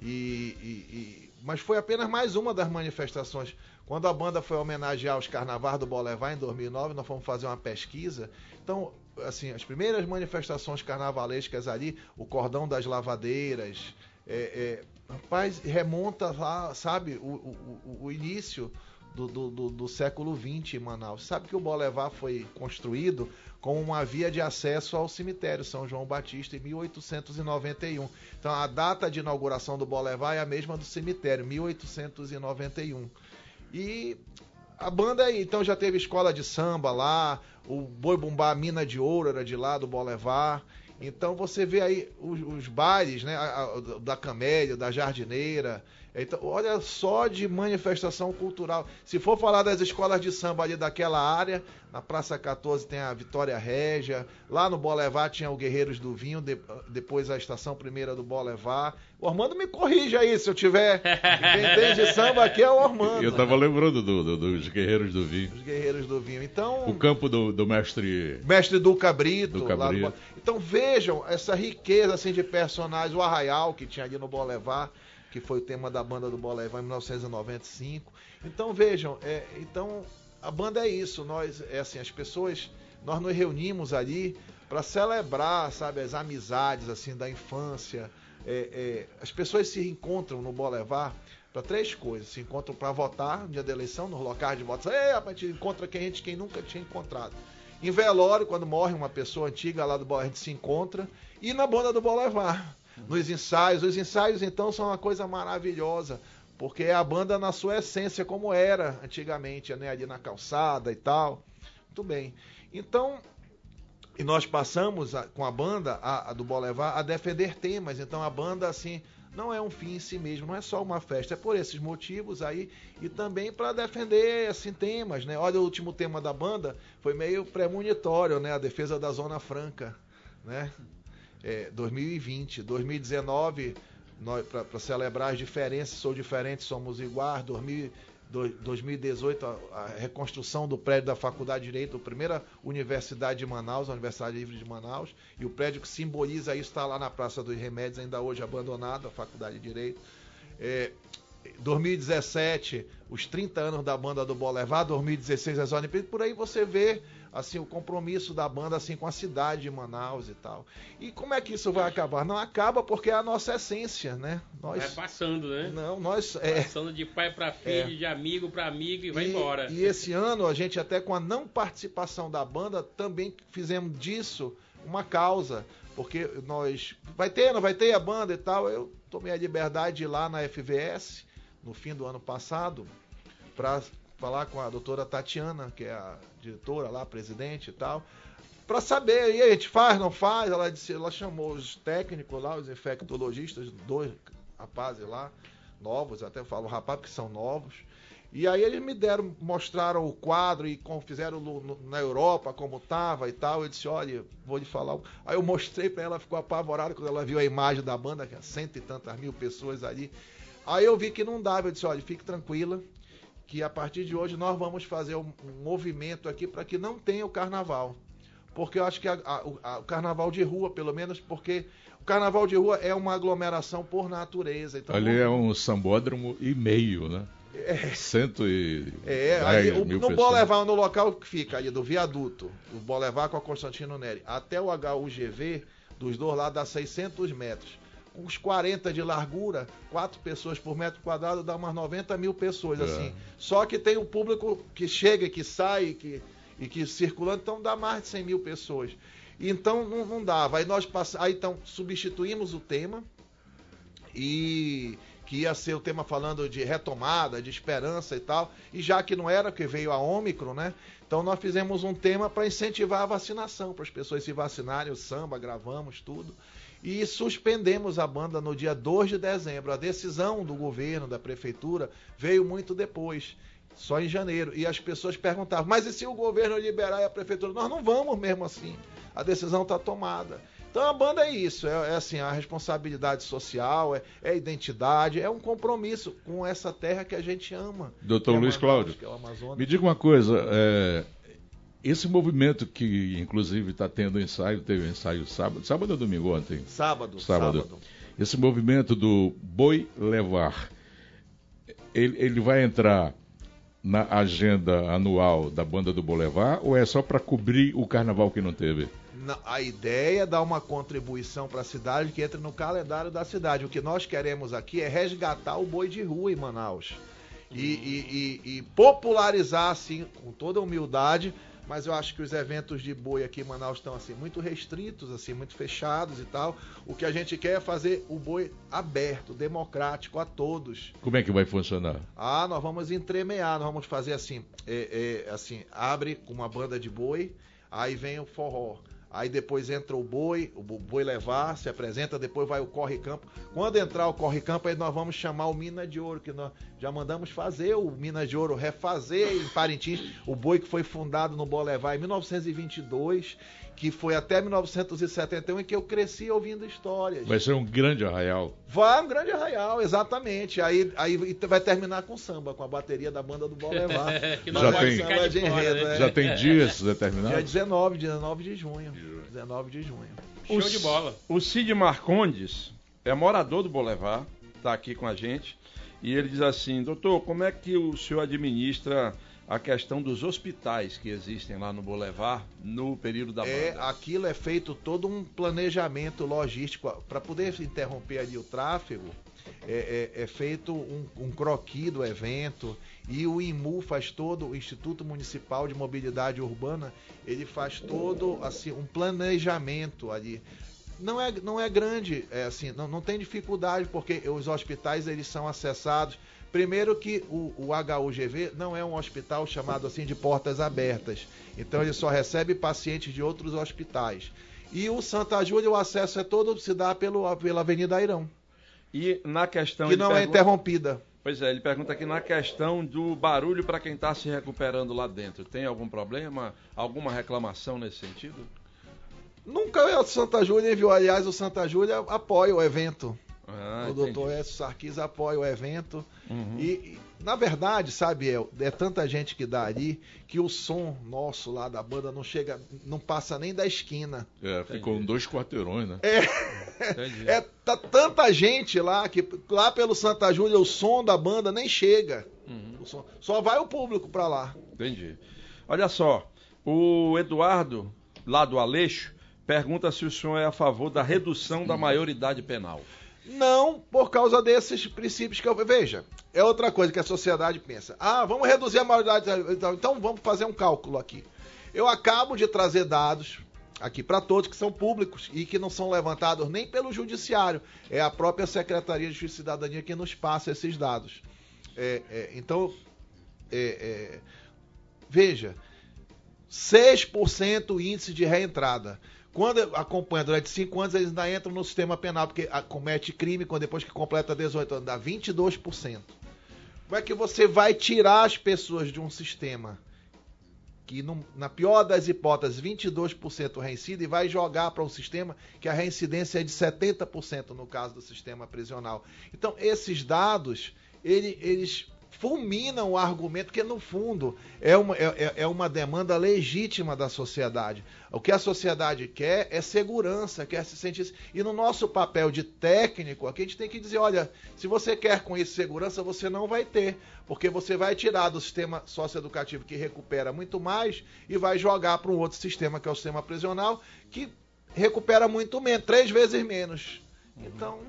E, e, e, mas foi apenas mais uma das manifestações. Quando a banda foi homenagear os carnavais do Bolevar em 2009, nós fomos fazer uma pesquisa. Então, assim, as primeiras manifestações carnavalescas ali, o cordão das lavadeiras, é, é, rapaz, remonta lá, sabe, o, o, o início do, do, do, do século XX em Manaus. Sabe que o Bolevar foi construído com uma via de acesso ao cemitério São João Batista em 1891. Então a data de inauguração do Bolevar é a mesma do cemitério, 1891. E a banda aí, então já teve escola de samba lá, o Boi Bumbá Mina de Ouro era de lá do Bolevar. Então você vê aí os, os bares, né, da Camélia, da Jardineira, Então, olha só de manifestação cultural. Se for falar das escolas de samba ali daquela área, na Praça 14 tem a Vitória Régia, lá no Bolevar tinha o Guerreiros do Vinho, de- depois a estação primeira do Bolevar. O Armando me corrige aí se eu tiver. Quem entende de samba aqui é o Armando. Eu tava lembrando do- do- dos Guerreiros do Vinho. Os Guerreiros do Vinho. Então, O campo do, do mestre. mestre do Cabrito. Do lá no Cabrito. Então vejam essa riqueza assim de personagens, o Arraial que tinha ali no Bolevar, que foi o tema da banda do Bolevar em 1995. Então vejam, é, então a banda é isso, nós é assim, as pessoas, nós nos reunimos ali para celebrar, sabe, as amizades assim da infância. É, é, as pessoas se encontram no Bolevar para três coisas. Se encontram para votar no dia da eleição, nos locais de votos. É, a gente encontra quem a gente quem nunca tinha encontrado. Em velório, quando morre uma pessoa antiga lá do Bolevar, a gente se encontra. E na banda do Bolevar. Nos ensaios. Os ensaios, então, são uma coisa maravilhosa. Porque é a banda na sua essência, como era antigamente, né? Ali na calçada e tal. Muito bem. Então, e nós passamos a- com a banda a, a do Bolevar a defender temas. Então a banda assim não é um fim em si mesmo, não é só uma festa, é por esses motivos aí e também para defender assim temas, né? Olha o último tema da banda foi meio premonitório, né? A defesa da Zona Franca, né? É, 2020, 2019 para celebrar as diferenças, sou diferente, somos iguais. 2000, do- 2018, a, a reconstrução do prédio da Faculdade de Direito, a primeira universidade de Manaus, a Universidade Livre de Manaus, e o prédio que simboliza isso está lá na Praça dos Remédios, ainda hoje abandonado, a Faculdade de Direito. É, 2017, os 30 anos da banda do Bolevar, 2016 as Olimpíadas, por aí você vê assim o compromisso da banda assim com a cidade de Manaus e tal. E como é que isso vai acabar? Não acaba porque é a nossa essência, né? Vai Nós passando, né? não, nós é, Passando de pai pra filho, É. de amigo pra amigo e vai e, embora. E esse ano a gente até com a não participação da banda também fizemos disso uma causa, porque nós vai ter, não vai ter a banda e tal. Eu tomei a liberdade de ir lá na FVS no fim do ano passado para falar com a doutora Tatiana, que é a diretora lá, presidente e tal, para saber, e aí, a gente faz, não faz? Ela disse, ela chamou os técnicos lá, os infectologistas, dois rapazes lá, novos, até falo rapaz porque são novos. E aí eles me deram, mostraram o quadro e como fizeram na Europa, como tava e tal. Eu disse, olha, vou lhe falar. um-" Aí eu mostrei para ela, ficou apavorada quando ela viu a imagem da banda, que é cento e tantas mil pessoas ali. Aí eu vi que não dava, eu disse, olha, fique tranquila, que a partir de hoje nós vamos fazer um, um movimento aqui para que não tenha o carnaval. Porque eu acho que a- a- o, a- o carnaval de rua, pelo menos, porque o carnaval de rua é uma aglomeração por natureza. Então, Ali é um sambódromo e meio, né? Cento e É, dez o, no pessoas. Bolevar, no local que fica ali do viaduto, o Bolevar com a Constantino Neri, até o HUGV, dos dois lados dá 600 metros. Uns 40 de largura, quatro pessoas por metro quadrado, dá umas 90 mil pessoas, É. assim. Só que tem o público que chega, que sai que, e que circulando, então dá mais de 100 mil pessoas. Então não, não dava. Aí nós pass... aí então substituímos o tema e que ia ser o tema falando de retomada, de esperança e tal. E já que não era, que veio a Ômicron, né? Então nós fizemos um tema para incentivar a vacinação, para as pessoas se vacinarem, o samba, gravamos tudo. E suspendemos a banda no dia 2 de dezembro. A decisão do governo, da prefeitura, veio muito depois, só em janeiro. E as pessoas perguntavam, mas e se o governo liberar e a prefeitura? Nós não vamos mesmo assim. A decisão está tomada. Então a banda é isso, é, é assim, a responsabilidade social, é, é identidade, é um compromisso com essa terra que a gente ama. Doutor é Luiz Cláudio, é. Me diga uma coisa, é, esse movimento que inclusive está tendo ensaio, teve ensaio sábado, sábado ou domingo ontem? Sábado, Sábado. sábado. Esse movimento do boi levar, ele, ele vai entrar na agenda anual da banda do Bolevar ou é só para cobrir o carnaval que não teve? A ideia é dar uma contribuição para a cidade que entre no calendário da cidade. O que nós queremos aqui é resgatar o boi de rua em Manaus. E, e- e- e popularizar, assim, com toda humildade, mas eu acho que os eventos de boi aqui em Manaus estão assim muito restritos, assim, muito fechados e tal. O que a gente quer é fazer o boi aberto, democrático a todos. Como é que vai funcionar? Ah, nós vamos entremear, nós vamos fazer assim, é, é, assim, abre com uma banda de boi, aí vem o forró. Aí depois entra o boi, o bo- boi levar, se apresenta, depois vai o corre-campo. Quando entrar o corre-campo, aí nós vamos chamar o Mina de Ouro, que nós já mandamos fazer o Mina de Ouro, refazer em Parintins, o boi que foi fundado no Bolevar em 1922, que foi até 1971 em que eu cresci ouvindo histórias. Vai ser um grande arraial. Vai um grande arraial, exatamente. Aí, aí vai terminar com samba, com a bateria da banda do Bolevar. Que não Já pode tem. Samba de fora, enredo, né? é. Já tem dias Dia determinados? 19, 19 de junho. 19 de junho. Show de bola. O Cid Marcondes é morador do Bolevar, está aqui com a gente, e ele diz assim, doutor, como é que o senhor administra a questão dos hospitais que existem lá no Bolevar no período da É, aquilo é feito todo um planejamento logístico para poder interromper ali o tráfego. É, é- é feito um, um croqui do evento e o IMU faz todo, o Instituto Municipal de Mobilidade Urbana, ele faz todo assim um planejamento ali. Não é, não é grande, é assim, não, não tem dificuldade porque os hospitais eles são acessados. Primeiro que o, o HUGV não é um hospital chamado assim de portas abertas. Então ele só recebe pacientes de outros hospitais. E o Santa Júlia, o acesso é todo se dá pelo, pela Avenida Airão, E na questão... que não é pergunta- interrompida. Pois é, ele pergunta aqui na questão do barulho para quem está se recuperando lá dentro. Tem algum problema? Alguma reclamação nesse sentido? Nunca é o Santa Júlia enviou, aliás, o Santa Júlia apoia o evento. Ah, o doutor Écio Sarquis apoia o evento. Uhum. E, e, na verdade, sabe, é, é tanta gente que dá ali que o som nosso lá da banda não chega, não passa nem da esquina. É, ficou em dois quarteirões, né? Entendi. É tá tanta gente lá que lá pelo Santa Júlia o som da banda nem chega. Uhum. O som- só vai o público pra lá. Entendi. Olha só, o Eduardo, lá do Aleixo, pergunta se o senhor é a favor da redução da maioridade penal. Não por causa desses princípios que eu veja. É outra coisa que a sociedade pensa. Ah, vamos reduzir a maioridade. Então, então vamos fazer um cálculo aqui. Eu acabo de trazer dados aqui para todos que são públicos e que não são levantados nem pelo judiciário. É a própria Secretaria de Justiça e Cidadania que nos passa esses dados. É, é, então, é, é, veja, 6% índice de reentrada. Quando acompanha durante 5 anos, eles ainda entram no sistema penal, porque ah, comete crime quando depois que completa 18 anos, dá 22%. Como é que você vai tirar as pessoas de um sistema que, num- na pior das hipóteses, 22% reincide e vai jogar para um sistema que a reincidência é de 70% no caso do sistema prisional? Então, esses dados, ele- eles fulminam o argumento, que no fundo é uma, é, é- é uma demanda legítima da sociedade. O que a sociedade quer é segurança, quer se sentir. E no nosso papel de técnico, aqui a gente tem que dizer: olha, se você quer com isso segurança, você não vai ter, porque você vai tirar do sistema socioeducativo que recupera muito mais e vai jogar para um outro sistema, que é o sistema prisional, que recupera muito menos, três vezes menos. Então.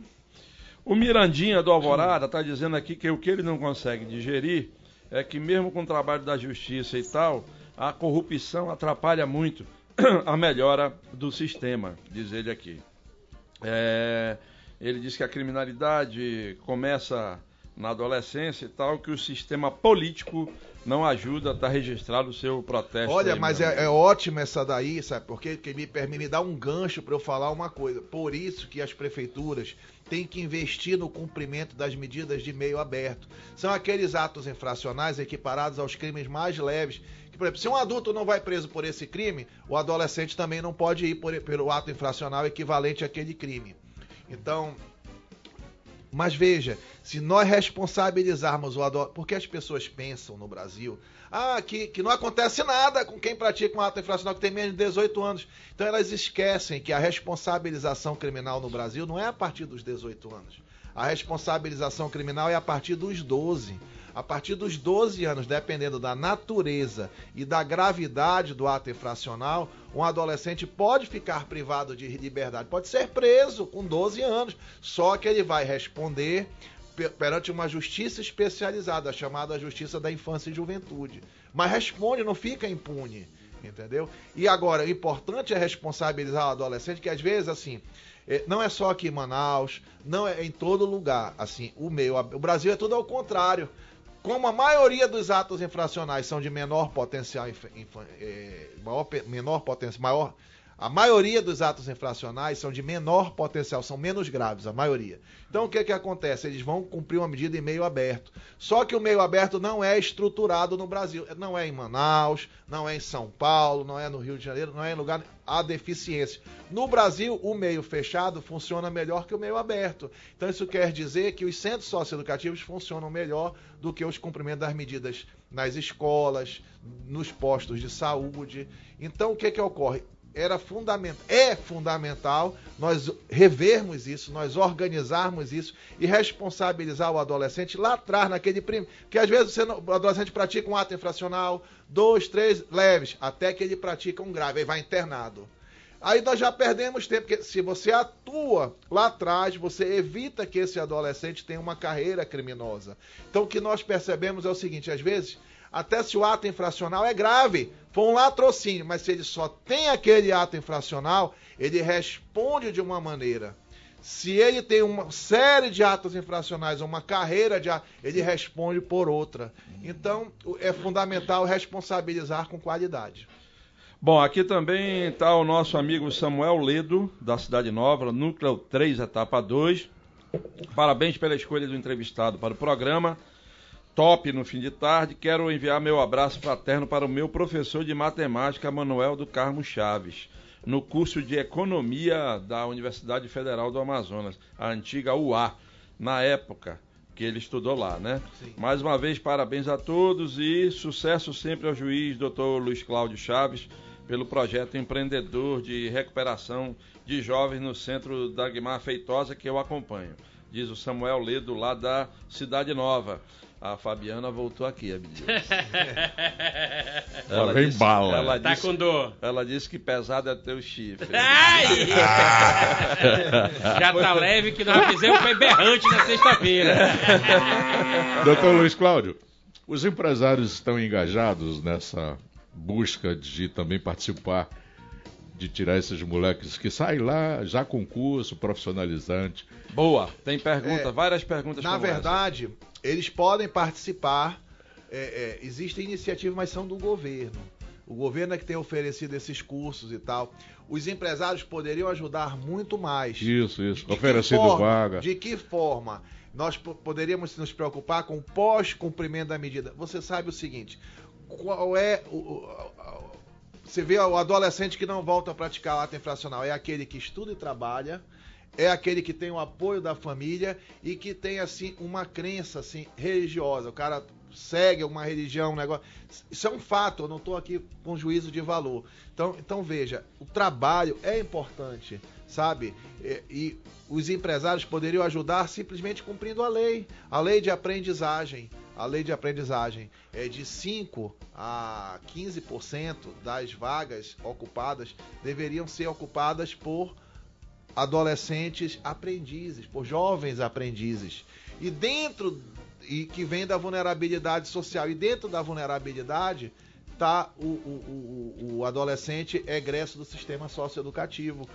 O Mirandinha do Alvorada está dizendo aqui que o que ele não consegue digerir é que mesmo com o trabalho da justiça e tal, a corrupção atrapalha muito a melhora do sistema, diz ele aqui. É, ele diz que a criminalidade começa na adolescência e tal, que o sistema político não ajuda, está registrado o seu protesto. Olha, aí, mas é, é ótima essa daí, sabe? Porque que me, permite- me dá um gancho para eu falar uma coisa. Por isso que as prefeituras têm que investir no cumprimento das medidas de meio aberto. São aqueles atos infracionais equiparados aos crimes mais leves. Que, por exemplo, se um adulto não vai preso por esse crime, o adolescente também não pode ir por, pelo ato infracional equivalente àquele crime. Então, mas veja, se nós responsabilizarmos o adolescente. Porque as pessoas pensam no Brasil ah, que, que não acontece nada com quem pratica um ato infracional que tem menos de 18 anos. Então elas esquecem que a responsabilização criminal no Brasil não é a partir dos 18 anos. A responsabilização criminal é a partir dos 12. A partir dos 12 anos, dependendo da natureza e da gravidade do ato infracional, um adolescente pode ficar privado de liberdade, pode ser preso com 12 anos, só que ele vai responder perante uma justiça especializada, chamada Justiça da Infância e Juventude. Mas responde, não fica impune, entendeu? E agora, o importante é responsabilizar o adolescente, que às vezes, assim, eh, não é só aqui em Manaus, não é em todo lugar, assim, o meio, o Brasil é tudo ao contrário. Como a maioria dos atos infracionais são de menor potencial, eh, maior, menor potencial, maior A maioria dos atos infracionais são de menor potencial, são menos graves, a maioria. Então o que, que acontece? Eles vão cumprir uma medida em meio aberto. Só que o meio aberto não é estruturado no Brasil. Não é em Manaus, não é em São Paulo, não é no Rio de Janeiro, não é em lugar. Há deficiência. No Brasil, o meio fechado funciona melhor que o meio aberto. Então isso quer dizer que os centros socioeducativos funcionam melhor do que os cumprimentos das medidas nas escolas, nos postos de saúde. Então o que, que ocorre? Era fundamental, é fundamental nós revermos isso, nós organizarmos isso e responsabilizar o adolescente lá atrás, naquele primeiro. Porque às vezes não, o adolescente pratica um ato infracional, dois, três leves, até que ele pratica um grave, aí vai internado. Aí nós já perdemos tempo, porque se você atua lá atrás, você evita que esse adolescente tenha uma carreira criminosa. Então o que nós percebemos é o seguinte: às vezes até se o ato infracional é grave, foi um latrocínio, mas se ele só tem aquele ato infracional, ele responde de uma maneira. Se ele tem uma série de atos infracionais, uma carreira de atos, ele responde por outra. Então, é fundamental responsabilizar com qualidade. Bom, aqui também está o nosso amigo Samuel Ledo, da Cidade Nova, Núcleo 3, etapa 2. Parabéns pela escolha do entrevistado para o programa top no fim de tarde. Quero enviar meu abraço fraterno para o meu professor de matemática, Manuel do Carmo Chaves, no curso de Economia da Universidade Federal do Amazonas, a antiga UA, na época que ele estudou lá, né? Sim. Mais uma vez, parabéns a todos e sucesso sempre ao juiz Dr. Luiz Cláudio Chaves pelo projeto empreendedor de recuperação de jovens no centro da Guimar Feitosa que eu acompanho. Diz o Samuel Ledo lá da Cidade Nova. A Fabiana voltou aqui, amiguinhos. ela vem bala. Ela tá disse, com dor. Ela disse que pesado é teu chifre. Ai! Já tá leve que nós fizemos foi berrante na sexta-feira. Doutor Luiz Cláudio, os empresários estão engajados nessa busca de também participar de tirar esses moleques que saem lá já com curso profissionalizante. Boa, tem pergunta, é, várias perguntas. Na verdade, essa eles podem participar. É, é, existem iniciativas, mas são do governo. O governo é que tem oferecido esses cursos e tal. Os empresários poderiam ajudar muito mais. Isso, isso. Oferecendo vaga. De que forma? Nós poderíamos nos preocupar com o pós-cumprimento da medida. Você sabe o seguinte: qual é o, o, você vê o adolescente que não volta a praticar ato infracional, é aquele que estuda e trabalha, é aquele que tem o apoio da família e que tem assim uma crença assim religiosa. O cara segue uma religião, um negócio. Isso é um fato, eu não estou aqui com juízo de valor. Então, então veja, o trabalho é importante, sabe? E, e os empresários poderiam ajudar simplesmente cumprindo a lei, a lei de aprendizagem. A lei de aprendizagem é de 5 a 15% das vagas ocupadas deveriam ser ocupadas por adolescentes aprendizes, por jovens aprendizes. E dentro e que vem da vulnerabilidade social. E dentro da vulnerabilidade está o, o, o, o adolescente egresso do sistema socioeducativo.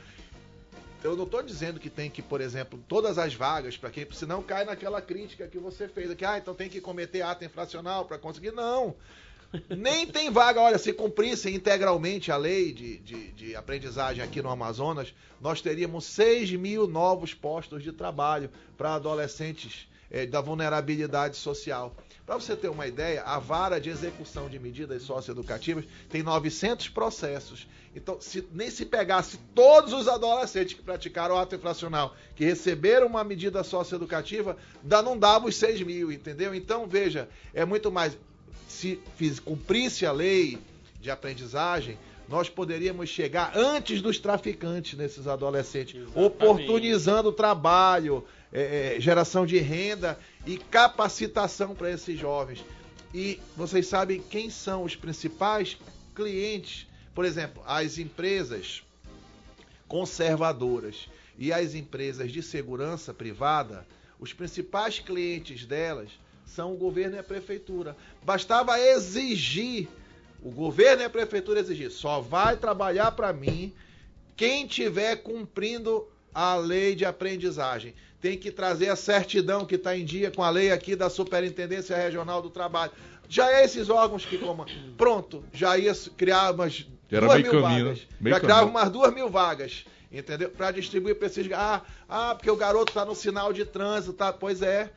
Eu não estou dizendo que tem que, por exemplo, todas as vagas para quem, senão cai naquela crítica que você fez, que ah, então tem que cometer ato infracional para conseguir. Não. Nem tem vaga. Olha, se cumprisse integralmente a lei de, de, de, aprendizagem aqui no Amazonas, nós teríamos 6 mil novos postos de trabalho para adolescentes é, da vulnerabilidade social. Para você ter uma ideia, a vara de execução de medidas socioeducativas tem 900 processos. Então, se, nem se pegasse todos os adolescentes que praticaram ato infracional, que receberam uma medida socioeducativa, não dava os 6 mil, entendeu? Então, veja, é muito mais se fiz, cumprisse a lei de aprendizagem, nós poderíamos chegar antes dos traficantes nesses adolescentes, Exatamente. oportunizando trabalho, é, é, geração de renda e capacitação para esses jovens. E vocês sabem quem são os principais clientes? Por exemplo, as empresas conservadoras e as empresas de segurança privada, os principais clientes delas são o governo e a prefeitura. Bastava exigir, o governo e a prefeitura exigir, só vai trabalhar para mim quem tiver cumprindo a lei de aprendizagem. Tem que trazer a certidão que está em dia com a lei aqui da Superintendência Regional do Trabalho. Já é esses órgãos que como pronto, já ia criar umas Era duas meio mil caminho, vagas. né? Já criava umas duas mil vagas, entendeu? Para distribuir para esses. Ah, ah, porque o garoto tá no sinal de trânsito, tá? Pois é.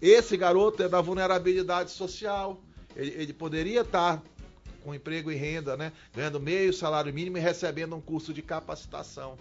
Esse garoto é da vulnerabilidade social. Ele, ele poderia estar com emprego e renda, né? Ganhando meio salário mínimo e recebendo um curso de capacitação.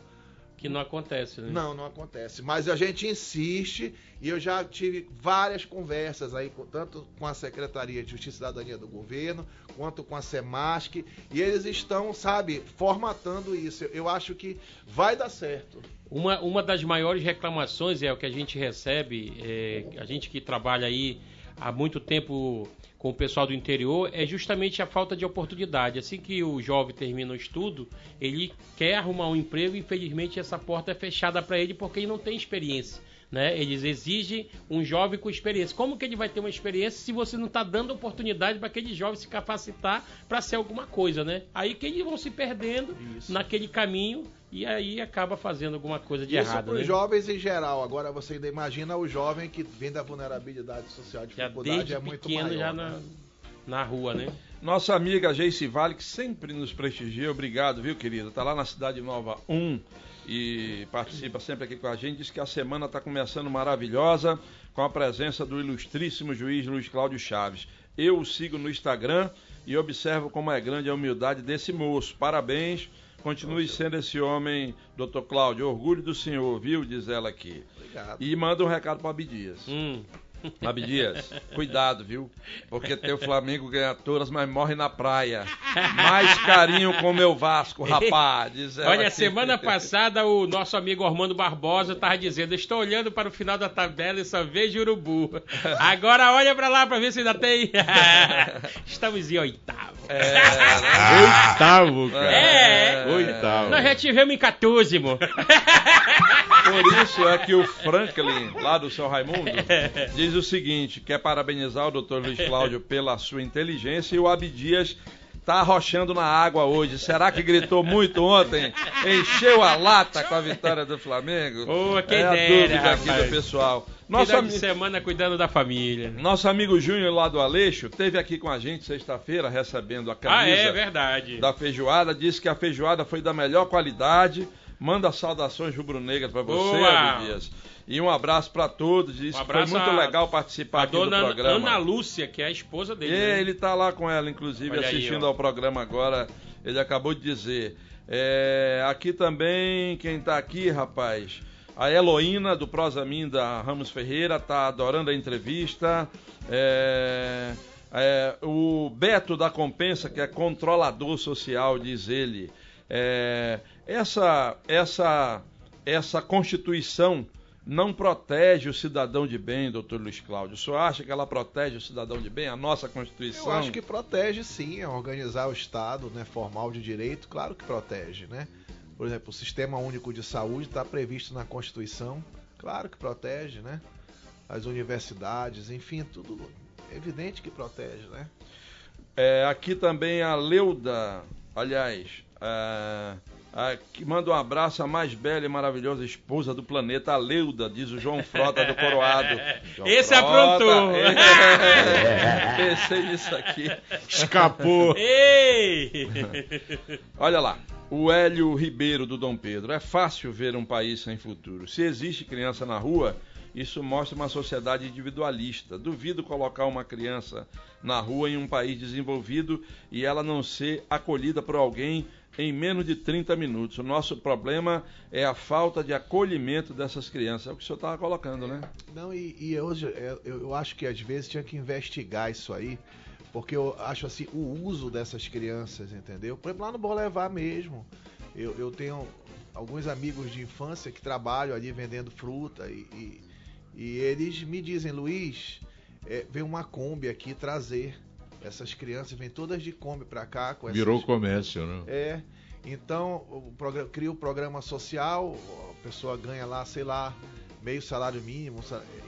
Que não acontece, né? Não, não acontece. Mas a gente insiste e eu já tive várias conversas aí, tanto com a Secretaria de Justiça e Cidadania do governo, quanto com a SEMASC, e eles estão, sabe, formatando isso. Eu, eu acho que vai dar certo. Uma, uma das maiores reclamações é o que a gente recebe, é, a gente que trabalha aí há muito tempo com o pessoal do interior, é justamente a falta de oportunidade. Assim que o jovem termina o estudo, ele quer arrumar um emprego e infelizmente essa porta é fechada para ele porque ele não tem experiência. Né? Eles exigem um jovem com experiência. Como que ele vai ter uma experiência se você não está dando oportunidade para aquele jovem se capacitar para ser alguma coisa, né? Aí que eles vão se perdendo Isso. naquele caminho e aí acaba fazendo alguma coisa de isso errado, para os né? jovens em geral. Agora você ainda imagina o jovem que vem da vulnerabilidade social, Já dificuldade desde é muito pequeno maior. já né? na, na rua, né? Nossa amiga Geice Vale, que sempre nos prestigia, obrigado, viu, querida? Tá lá na Cidade Nova 1 e participa sempre aqui com a gente. Diz que a semana está começando maravilhosa com a presença do ilustríssimo juiz Luiz Cláudio Chaves. Eu o sigo no Instagram e observo como é grande a humildade desse moço. Parabéns. Continue sendo esse homem, doutor Cláudio. Orgulho do senhor, viu? Diz ela aqui. Obrigado. E manda um recado para Abdias. Hum. Abdias, cuidado, viu? Porque teu Flamengo ganha todas, mas morre na praia. Mais carinho com o meu Vasco, rapaz. Ela Olha, aqui. semana passada o nosso amigo Armando Barbosa estava dizendo: Estou olhando para o final da tabela e só vejo urubu. Agora olha para lá para ver se ainda tem. Estamos em oitavo. É, né? Oitavo, cara. É. Oitavo. Nós já tivemos em 14, mo. Por isso é que o Franklin, lá do seu Raimundo, diz o seguinte: quer parabenizar o doutor Luiz Cláudio pela sua inteligência e o Abdias tá arrochando na água hoje. Será que gritou muito ontem? Encheu a lata com a vitória do Flamengo? Ô, quem é a dera, dúvida aqui rapaz. do pessoal. Nosso, ami- semana cuidando da família. nosso amigo Júnior lá do Aleixo teve aqui com a gente sexta-feira recebendo a camisa Ah, é verdade. da feijoada. Disse que a feijoada foi da melhor qualidade. Manda saudações rubro-negras para você, Boa! Abdias. E um abraço para todos. Diz Um foi muito a- legal participar aqui do programa. Ana Lúcia, que é a esposa dele. É, né? ele tá lá com ela, inclusive, Olha aí, assistindo ó. ao programa agora. Ele acabou de dizer. É, aqui também, quem tá aqui, rapaz? A Heloína, do Prosamin da Ramos Ferreira, tá adorando a entrevista. É, é, o Beto da Compensa, que é controlador social, diz ele. É, essa, essa, essa Constituição não protege o cidadão de bem, doutor Luiz Cláudio. O senhor acha que ela protege o cidadão de bem, a nossa Constituição? Eu acho que protege sim, é organizar o Estado né, formal de direito, claro que protege, né? Por exemplo, o Sistema Único de Saúde está previsto na Constituição, claro que protege, né? As universidades, enfim, tudo é evidente que protege, né? É, aqui também a Leuda, aliás, é, que manda um abraço à mais bela e maravilhosa esposa do planeta, a Leuda, diz o João Frota do Coroado. João Esse Frota, aprontou. é, pensei nisso aqui. Escapou. Ei! Olha lá, o Hélio Ribeiro do Dom Pedro. É fácil ver um país sem futuro. Se existe criança na rua, isso mostra uma sociedade individualista. Duvido colocar uma criança na rua em um país desenvolvido e ela não ser acolhida por alguém em menos de 30 minutos. O nosso problema é a falta de acolhimento dessas crianças. É o que o senhor estava colocando, né? Não, e, e hoje eu, eu acho que às vezes tinha que investigar isso aí, porque eu acho assim, o uso dessas crianças, entendeu? Por exemplo, lá no Bolevar mesmo, eu, eu tenho alguns amigos de infância que trabalham ali vendendo fruta e, e, e eles me dizem, Luiz, é, uma Kombi aqui trazer essas crianças, vêm todas de Kombi pra cá. Com essas- Virou comércio, né? é, então o programa, cria o programa social, a pessoa ganha lá, sei lá, meio salário mínimo,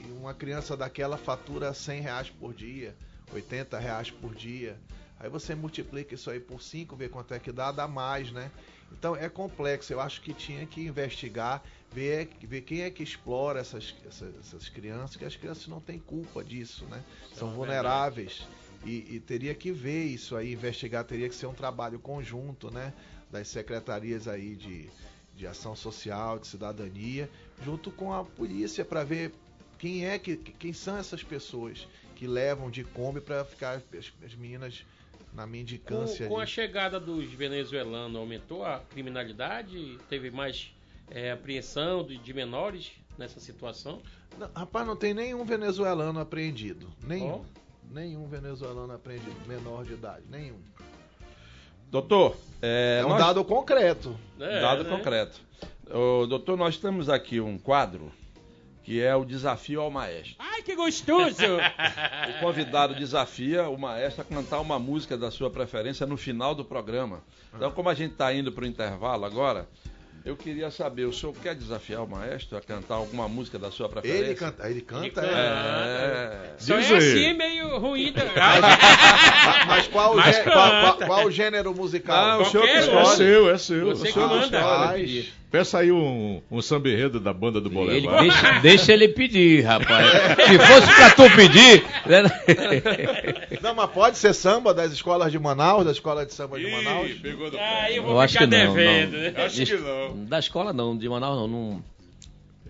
e uma criança daquela fatura 100 reais por dia, 80 reais por dia. Aí você multiplica isso aí por 5, vê quanto é que dá, dá mais, né? Então é complexo, eu acho que tinha que investigar, ver, ver quem é que explora essas, essas, essas crianças, que as crianças não têm culpa disso, né? São vulneráveis. E, e teria que ver isso aí, investigar, teria que ser um trabalho conjunto, né? Das secretarias aí de, de ação social, de cidadania, junto com a polícia, para ver quem é que quem são essas pessoas que levam de Kombi para ficar as, as meninas na mendicância Com, com a chegada dos venezuelanos, aumentou a criminalidade? Teve mais é, apreensão de, de menores nessa situação? Não, rapaz, não tem nenhum venezuelano apreendido. Nenhum. Ó. Nenhum venezuelano apreendido, menor de idade, nenhum. Doutor, é, É, um nós- dado concreto. É, dado né? concreto. Ô, doutor, nós temos aqui um quadro que é o desafio ao maestro. Ai, que gostoso! O convidado desafia o maestro a cantar uma música da sua preferência no final do programa. Então, como a gente está indo para o intervalo agora, eu queria saber, o senhor quer desafiar o maestro a cantar alguma música da sua preferência? Ele canta, ele canta, Ele canta. É. Só é assim, meio ruim. Da... é. Mas qual, o Mas gê- qual, qual- qual o gênero musical? Ah, o senhor que um. É escolhe. seu, é seu. Você é que manda. Rapaz, Peça aí um, um samba enredo da banda do Ele Bolevar. deixa, deixa ele pedir, rapaz. Se fosse pra tu pedir. né? Não, mas pode ser samba das escolas de Manaus, da escola de samba de Manaus? Ih, pegou pé. Aí eu vou Eu acho ficar que não, devendo. não. né? Acho que não. Da escola não, de Manaus não. não-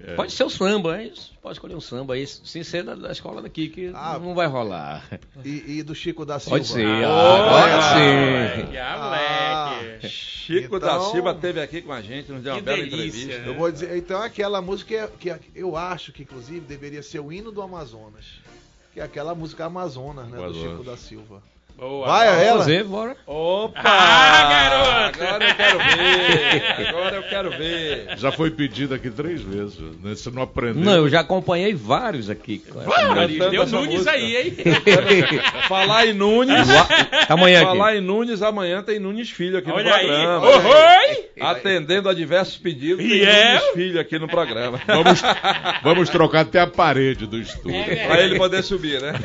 É. Pode ser o samba, hein? pode escolher um samba aí, sem ser da, da escola daqui, que Ah. não vai rolar. E, e do Chico da Silva? Pode ser, Ó, agora sim. moleque, ah, Ah. moleque. Chico Então- da Silva esteve aqui com a gente, nos deu uma bela delícia, entrevista. né? Eu vou dizer, então aquela música que, que eu acho que inclusive deveria ser o hino do Amazonas. Que é aquela música Amazonas, né? Do Amazonas. Chico da Silva. Boa. Vai a ela? Fazer, bora. Opa! Ah, garoto! Agora eu quero ver! Agora eu quero ver! Já foi pedido aqui três vezes. né? Você não aprendeu. Não, eu já acompanhei vários aqui. Cantando deu Nunes música. aí, hein? Falar em Nunes. Amanhã aqui. Falar em Nunes, amanhã tem Nunes Filho aqui Olha no aí. programa. Oi! Atendendo a diversos pedidos, tem E é? Nunes Filho aqui no programa. Vamos, vamos trocar até a parede do estúdio. É Pra ele poder subir, né?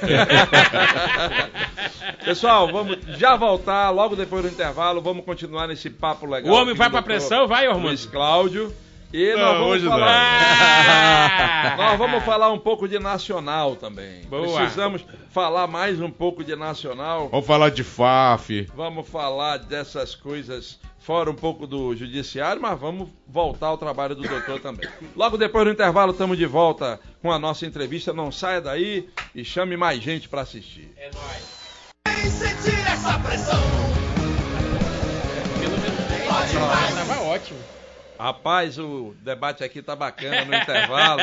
Pessoal, vamos já voltar logo depois do intervalo. Vamos continuar nesse papo legal. O homem vai pra pressão, vai, Ormando? Luiz Cláudio. E Não, nós vamos hoje não. falar. Nós vamos falar um pouco de nacional também. Boa. Precisamos falar mais um pouco de nacional. Vamos falar de FAF. Vamos falar dessas coisas fora um pouco do judiciário, mas vamos voltar ao trabalho do doutor também. Logo depois do intervalo, estamos de volta com a nossa entrevista. Não saia daí e chame mais gente para assistir. É nóis. Vem sentir essa pressão. Pelo menos tava ótimo. Rapaz, o debate aqui tá bacana no intervalo.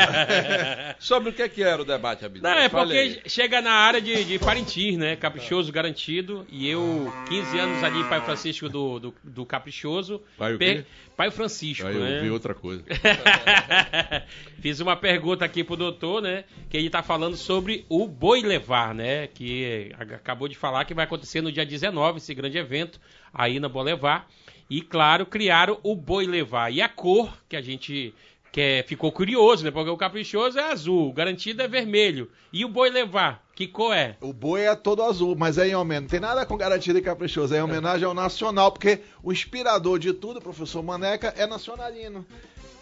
Sobre o que, que era o debate, Abílio? Não, é Fale aí. porque chega na área de, de Parintins, né? Caprichoso garantido. E eu, 15 anos ali, Pai Francisco do, do, do Caprichoso. Pai o Per-? Pai Francisco, Aí eu né? vi outra coisa. Fiz uma pergunta aqui pro doutor, né? Que ele tá falando sobre o Boi Levar, né? Que acabou de falar que vai acontecer no dia 19, esse grande evento aí na Bolevar. E, claro, criaram o Boi Levar. E a cor que a gente que ficou curioso, né? Porque o caprichoso é azul, o garantido é vermelho. E o Boi Levar, que cor é? O boi é todo azul, mas é em homenagem. Não tem nada com garantido e caprichoso. É em homenagem ao nacional, porque o inspirador de tudo, o professor Maneca, é nacionalino.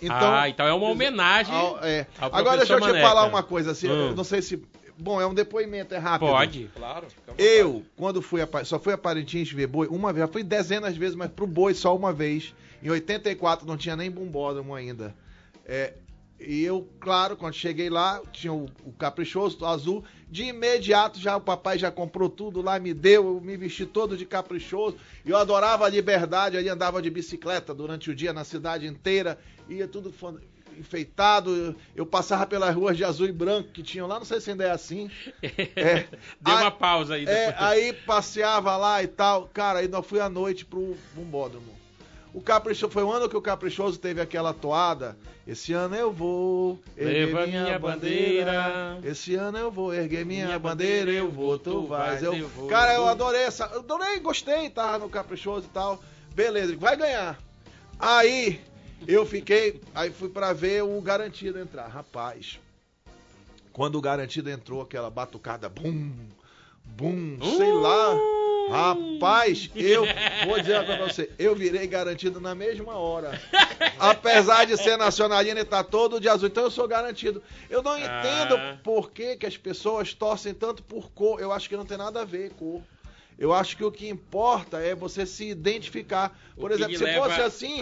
Então, ah, então é uma homenagem. ao- é. ao Agora deixa eu te Maneca. falar uma coisa assim. Hum. Não sei se. Bom, é um depoimento, é rápido. Pode. Claro. Eu, quando fui a, só fui a Parintins ver boi uma vez, já fui dezenas de vezes, mas pro boi só uma vez. Em 84 não tinha nem bombódromo ainda. É, e eu, claro, quando cheguei lá, tinha o, o caprichoso, o azul. De imediato já o papai já comprou tudo lá, me deu, eu me vesti todo de caprichoso. Eu adorava a liberdade, ali andava de bicicleta durante o dia na cidade inteira, ia tudo enfeitado. Eu, passava pelas ruas de azul e branco que tinham lá, não sei se ainda é assim. É. Deu Aí- uma pausa aí. é, aí passeava lá e tal. Cara, aí nós fui à noite pro bombódromo. O Caprichoso, foi o ano que o Caprichoso teve aquela toada. Esse ano eu vou erguer Leva minha, minha bandeira. bandeira. Esse ano eu vou erguer minha, Minha bandeira, bandeira, eu vou, tu vais, eu, eu vou, Cara, eu adorei essa. Eu adorei, gostei, tava no Caprichoso e tal. Beleza, vai ganhar. Aí eu fiquei, aí fui pra ver o garantido entrar. Rapaz, quando o garantido entrou, aquela batucada, bum, bum, sei lá. Rapaz, eu vou dizer pra você, eu virei garantido na mesma hora. Apesar de ser nacionalino e tá todo de azul, então eu sou garantido. Eu não entendo Ah. por que, que as pessoas torcem tanto por cor. Eu acho que não tem nada a ver cor. Eu acho que o que importa é você se identificar. Por O exemplo, se fosse assim,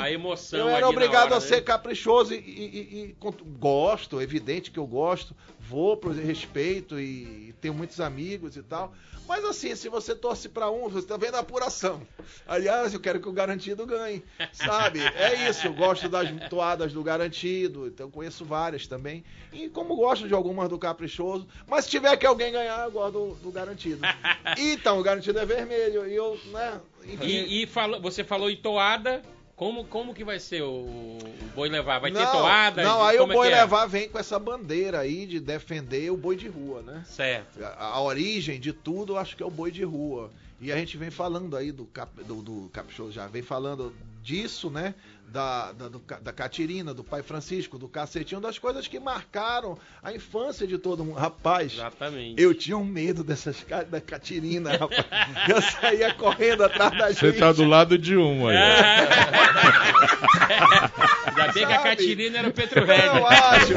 eu era obrigado hora, a ser né? caprichoso e, e- e- e gosto, evidente que eu gosto, vou por respeito e tenho muitos amigos e tal. Mas assim, se você torce pra um, você tá vendo a apuração. Aliás, eu quero que o garantido ganhe, sabe? É isso, eu gosto das toadas do garantido, então conheço várias também. E como gosto de algumas do caprichoso, mas se tiver que alguém ganhar, eu gosto do, do garantido. Então, o garantido é vermelho e eu, né? Enfim, E, e falou- você falou em toada. Como, como que vai ser o, o boi levar? Vai ter não, toada? Não, aí o é boi é? levar vem com essa bandeira aí de defender o boi de rua, né? Certo. A, a origem de tudo, eu acho que é o boi de rua. E a gente vem falando aí do, cap, do, do Caprichoso, já vem falando disso, né? Da, da, do da Catirina, do Pai Francisco, do Cacetinho, das coisas que marcaram a infância de todo mundo. Rapaz, Exatamente. eu tinha um medo dessas da Catirina, rapaz. Eu saía correndo atrás da Você gente. tá do lado de um aí. Ainda bem que a? Catirina era o Petro Red. Eu acho.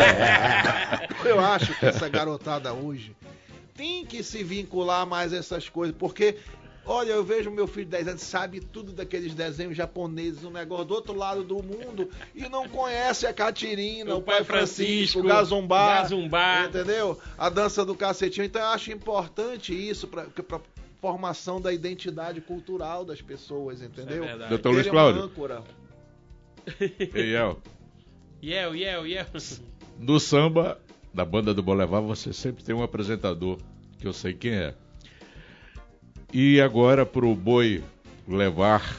Eu acho que essa garotada hoje tem que se vincular mais a essas coisas, porque olha, eu vejo meu filho de 10 anos sabe tudo daqueles desenhos japoneses, um negócio do outro lado do mundo e não conhece a Catirina, O o, Pai Pai Francisco, Francisco, o Gazumbá, Gazumbá. entendeu? A dança do cacetinho. Então eu acho importante isso para formação da identidade cultural das pessoas, entendeu? É verdade. Doutor Luiz Cláudio. âncora. Ei, El, Yel, yel, yel. no samba da banda do Bolevar, você sempre tem um apresentador, que eu sei quem é. E agora pro boi levar,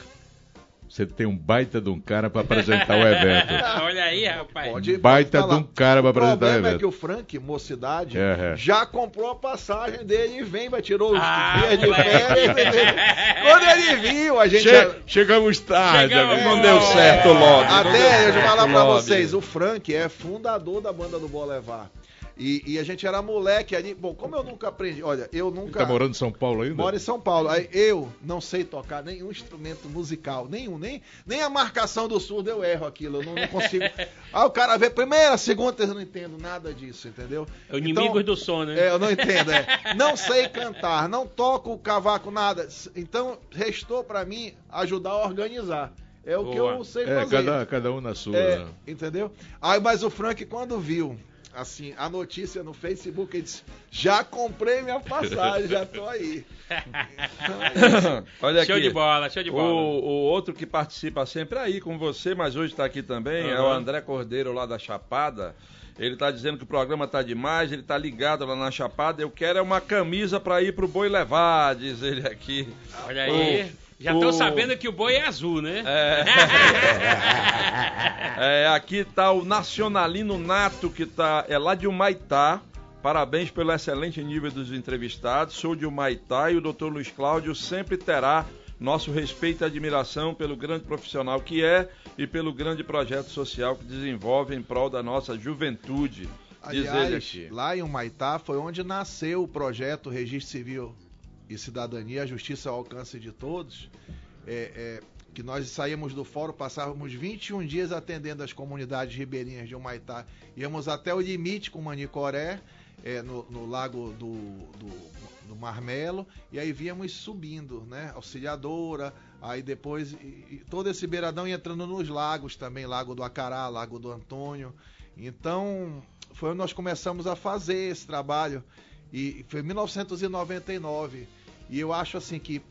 você tem um baita de um cara pra apresentar o evento. Olha aí, rapaz. Pode- baita pode de um cara pra O apresentar o problema é evento. que o Frank, mocidade, É, é. já comprou a passagem dele e vem, vai tirou os Ah, dias de férias. Quando ele viu, a gente. Che- chegamos tarde, Chegamos-. Não deu certo o deu Até, eu vou falar o pra lobby. vocês, o Frank é fundador da banda do Bolevar. E, e a gente era moleque ali. Bom, como eu nunca aprendi. Olha, eu Ele nunca. tá morando em São Paulo ainda? Moro em São Paulo. Aí eu não sei tocar nenhum instrumento musical, nenhum, nem, nem a marcação do surdo eu erro aquilo, eu não, não consigo. Aí o cara vê primeira, segunda, eu não entendo nada disso, entendeu? É o inimigo Então, do som, né? É, eu não entendo, é. Não sei cantar, não toco o cavaco, nada. Então, restou pra mim ajudar a organizar. É o que Boa. eu sei É, fazer. cada, cada um na sua. É, entendeu? Aí, mas o Frank, quando viu, assim, a notícia no Facebook, ele disse, já comprei minha passagem, já tô aí. Olha show aqui. de bola, show de O, bola. o outro que participa sempre aí com você, mas hoje está aqui também, é o. André Cordeiro lá da Chapada. Ele está dizendo que o programa tá demais, ele tá ligado lá na Chapada. Eu quero é uma camisa para ir pro boi levar, diz ele aqui. Olha aí. Já estão o- sabendo que o boi é azul, né? É, aqui tá o Nacionalino Nato, que tá, é lá de Humaitá. Parabéns pelo excelente nível dos entrevistados. Sou de Humaitá e o Dr. Luiz Cláudio sempre terá nosso respeito e admiração pelo grande profissional que é e pelo grande projeto social que desenvolve em prol da nossa juventude. Diz ele Aliás, lá em Humaitá foi onde nasceu o projeto Registro Civil e Cidadania, a Justiça ao Alcance de Todos, é, é, que nós saímos do fórum, passávamos 21 dias atendendo as comunidades ribeirinhas de Humaitá. Íamos até o limite com Manicoré, é, no, no lago do, do, do Marmelo, e aí víamos subindo, né? Auxiliadora, aí depois e- e todo esse beiradão entrando nos lagos também, Lago do Acará, Lago do Antônio. Então, foi onde nós começamos a fazer esse trabalho. E foi em 1999. E eu acho assim que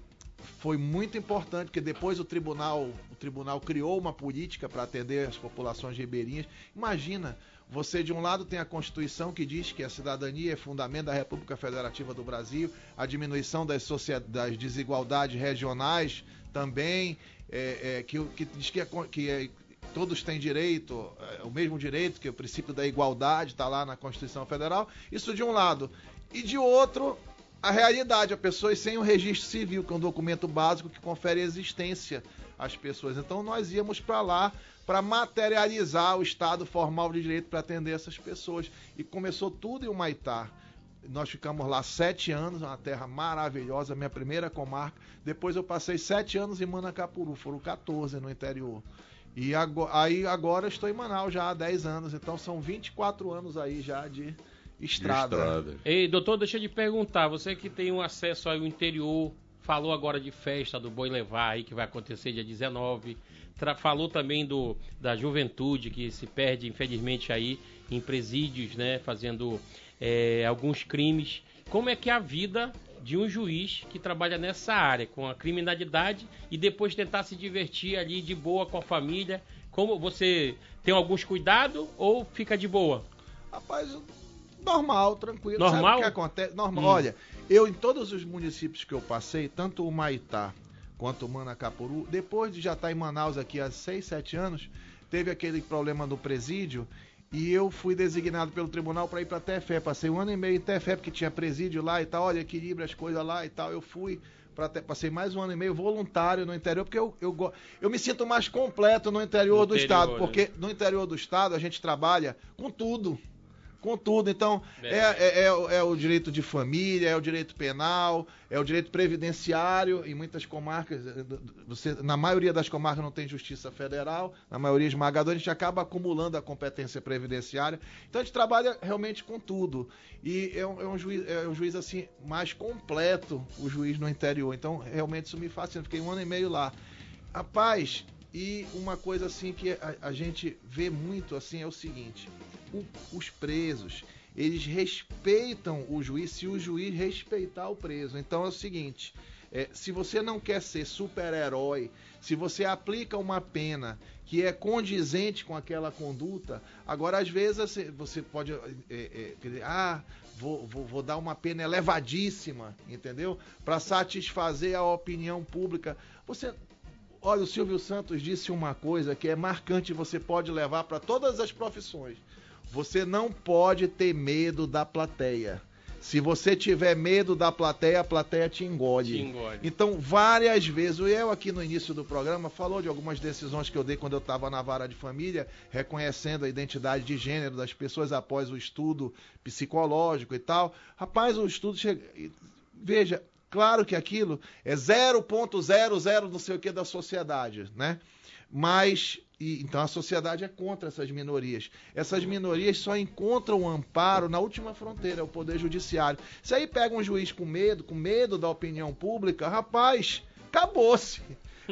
foi muito importante, porque depois o tribunal, o tribunal criou uma política para atender as populações ribeirinhas. Imagina, você de um lado tem a Constituição que diz que a cidadania é fundamento da República Federativa do Brasil, a diminuição das, das desigualdades regionais também, é, é, que, que diz que, é que todos têm direito, é, o mesmo direito, que é o princípio da igualdade está lá na Constituição Federal. Isso de um lado. E de outro, a realidade, a pessoas sem o registro civil, que é um documento básico que confere existência às pessoas. Então nós íamos para lá para materializar o estado formal de direito para atender essas pessoas. E começou tudo em Humaitá. Nós ficamos lá sete anos, uma terra maravilhosa, minha primeira comarca. Depois eu passei sete anos em Manacapuru, foram 14 no interior. E ago- aí agora estou em Manaus já há 10 anos, então são 24 anos aí já De estrada. estrada. Ei, doutor, deixa eu te perguntar, você que tem um acesso ao interior, falou agora de festa do Boi Levar aí, que vai acontecer dia 19, tra- falou também do, da juventude que se perde, infelizmente, aí em presídios, né, fazendo é, alguns crimes. Como é que é a vida de um juiz que trabalha nessa área, com a criminalidade, e depois tentar se divertir ali de boa com a família? Como você tem alguns cuidados ou fica de boa? Rapaz, normal, tranquilo. Normal? Sabe o que acontece? Normal. Hum. Olha, eu em todos os municípios que eu passei, tanto o Maitá quanto o Manacapuru, depois de já estar em Manaus aqui há 6, 7 anos, teve aquele problema no presídio e eu fui designado pelo tribunal para ir para Tefé. Passei um ano e meio em Tefé porque tinha presídio lá e tal, olha, equilibra as coisas lá e tal. Eu fui pra Te- passei mais um ano e meio voluntário no interior porque eu, eu, eu me sinto mais completo no interior No do interior, estado, né? porque no interior do estado a gente trabalha com tudo. Com tudo. Então, é, é, é o- é o direito de família, é o direito penal, é o direito previdenciário. Em muitas comarcas, eh, você, na maioria das comarcas não tem justiça federal, na maioria esmagadora, a gente acaba acumulando a competência previdenciária. Então a gente trabalha realmente com tudo. E é um, é um juiz, é um juiz assim, mais completo, o juiz no interior. Então, realmente isso me fascina. Fiquei um ano e meio lá. Rapaz, e uma coisa assim que a, a gente vê muito assim é o seguinte: o- os presos eles respeitam o juiz se o juiz respeitar o preso. Então é o seguinte: é, se você não quer ser super-herói, se você aplica uma pena que é condizente com aquela conduta, agora às vezes você- você pode é, é, ah, vou, vou, vou dar uma pena elevadíssima, entendeu? Para satisfazer a opinião pública. Você Olha, o Silvio Santos disse uma coisa que é marcante, você pode levar para todas as profissões. Você não pode ter medo da plateia. Se você tiver medo da plateia, a plateia te engole. Te engole. Então, várias vezes, o eu aqui no início do programa falou de algumas decisões que eu dei quando eu estava na vara de família, reconhecendo a identidade de gênero das pessoas após o estudo psicológico e tal. Rapaz, o estudo chega. Veja, claro que aquilo é 0.00 não sei o que da sociedade, né? Mas e, então a sociedade é contra essas minorias. Essas minorias só encontram amparo na última fronteira, o poder judiciário. Se aí pega um juiz com medo, com medo da opinião pública, rapaz, acabou-se.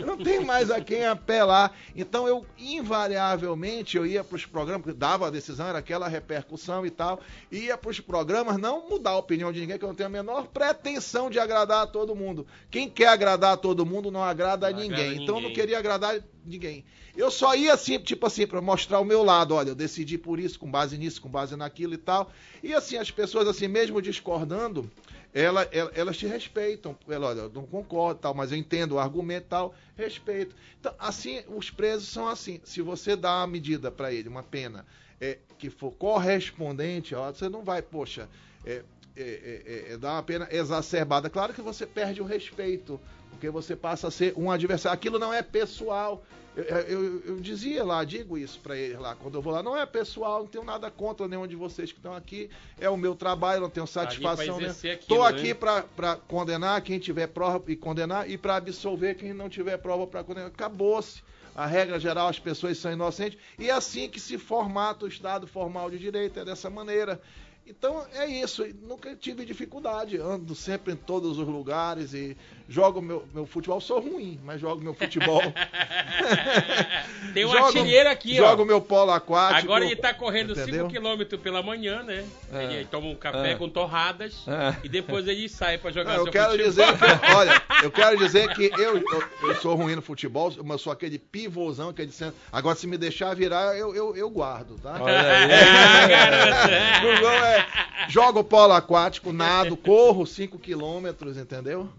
Não tem mais a quem apelar. Então eu, invariavelmente, eu ia para os programas, porque dava a decisão, era aquela repercussão e tal, ia para os programas não mudar a opinião de ninguém, que eu não tenho a menor pretensão de agradar a todo mundo. Quem quer agradar a todo mundo não agrada a Não ninguém. agrada então eu não ninguém. queria agradar ninguém. Eu só ia assim, tipo assim, para mostrar o meu lado. Olha, eu decidi por isso, com base nisso, com base naquilo e tal. E assim, as pessoas, assim, mesmo discordando, ela, ela- elas te respeitam. Ela, olha, eu não concordo tal, mas eu entendo o argumento tal, respeito. Então, assim, os presos são assim. Se você dá uma medida para ele, uma pena, é, que for correspondente, ó, você não vai, poxa, é, é, é, é, é dar uma pena exacerbada. Claro que você perde o respeito, porque você passa a ser um adversário. Aquilo não é pessoal. Eu, eu- eu dizia lá, digo isso para ele lá, quando eu vou lá, não é pessoal, não tenho nada contra nenhum de vocês que estão aqui, é o meu trabalho, não tenho satisfação. aquilo, aqui né? pra para condenar quem tiver prova e condenar e para absolver quem não tiver prova para condenar. Acabou-se. A regra geral, as pessoas são inocentes e é assim que se formata o Estado formal de direito, é dessa maneira. Então é isso, nunca tive dificuldade, ando sempre em todos os lugares e jogo meu, meu futebol. Sou ruim, mas jogo meu futebol. Tem um Jogo- artilheiro aqui, jogo ó. meu polo aquático. Agora ele tá correndo entendeu? 5km pela manhã, né? É. Ele toma um café É. com torradas É. e depois ele sai pra jogar Não, eu seu quero futebol. dizer que, olha, eu quero dizer que eu, eu, eu sou ruim no futebol, mas eu sou aquele pivôzão que é de centro. Agora, se me deixar virar, eu, eu, eu guardo, tá? Olha aí. Ah. No gol é, jogo polo aquático, nado, corro 5 quilômetros, entendeu?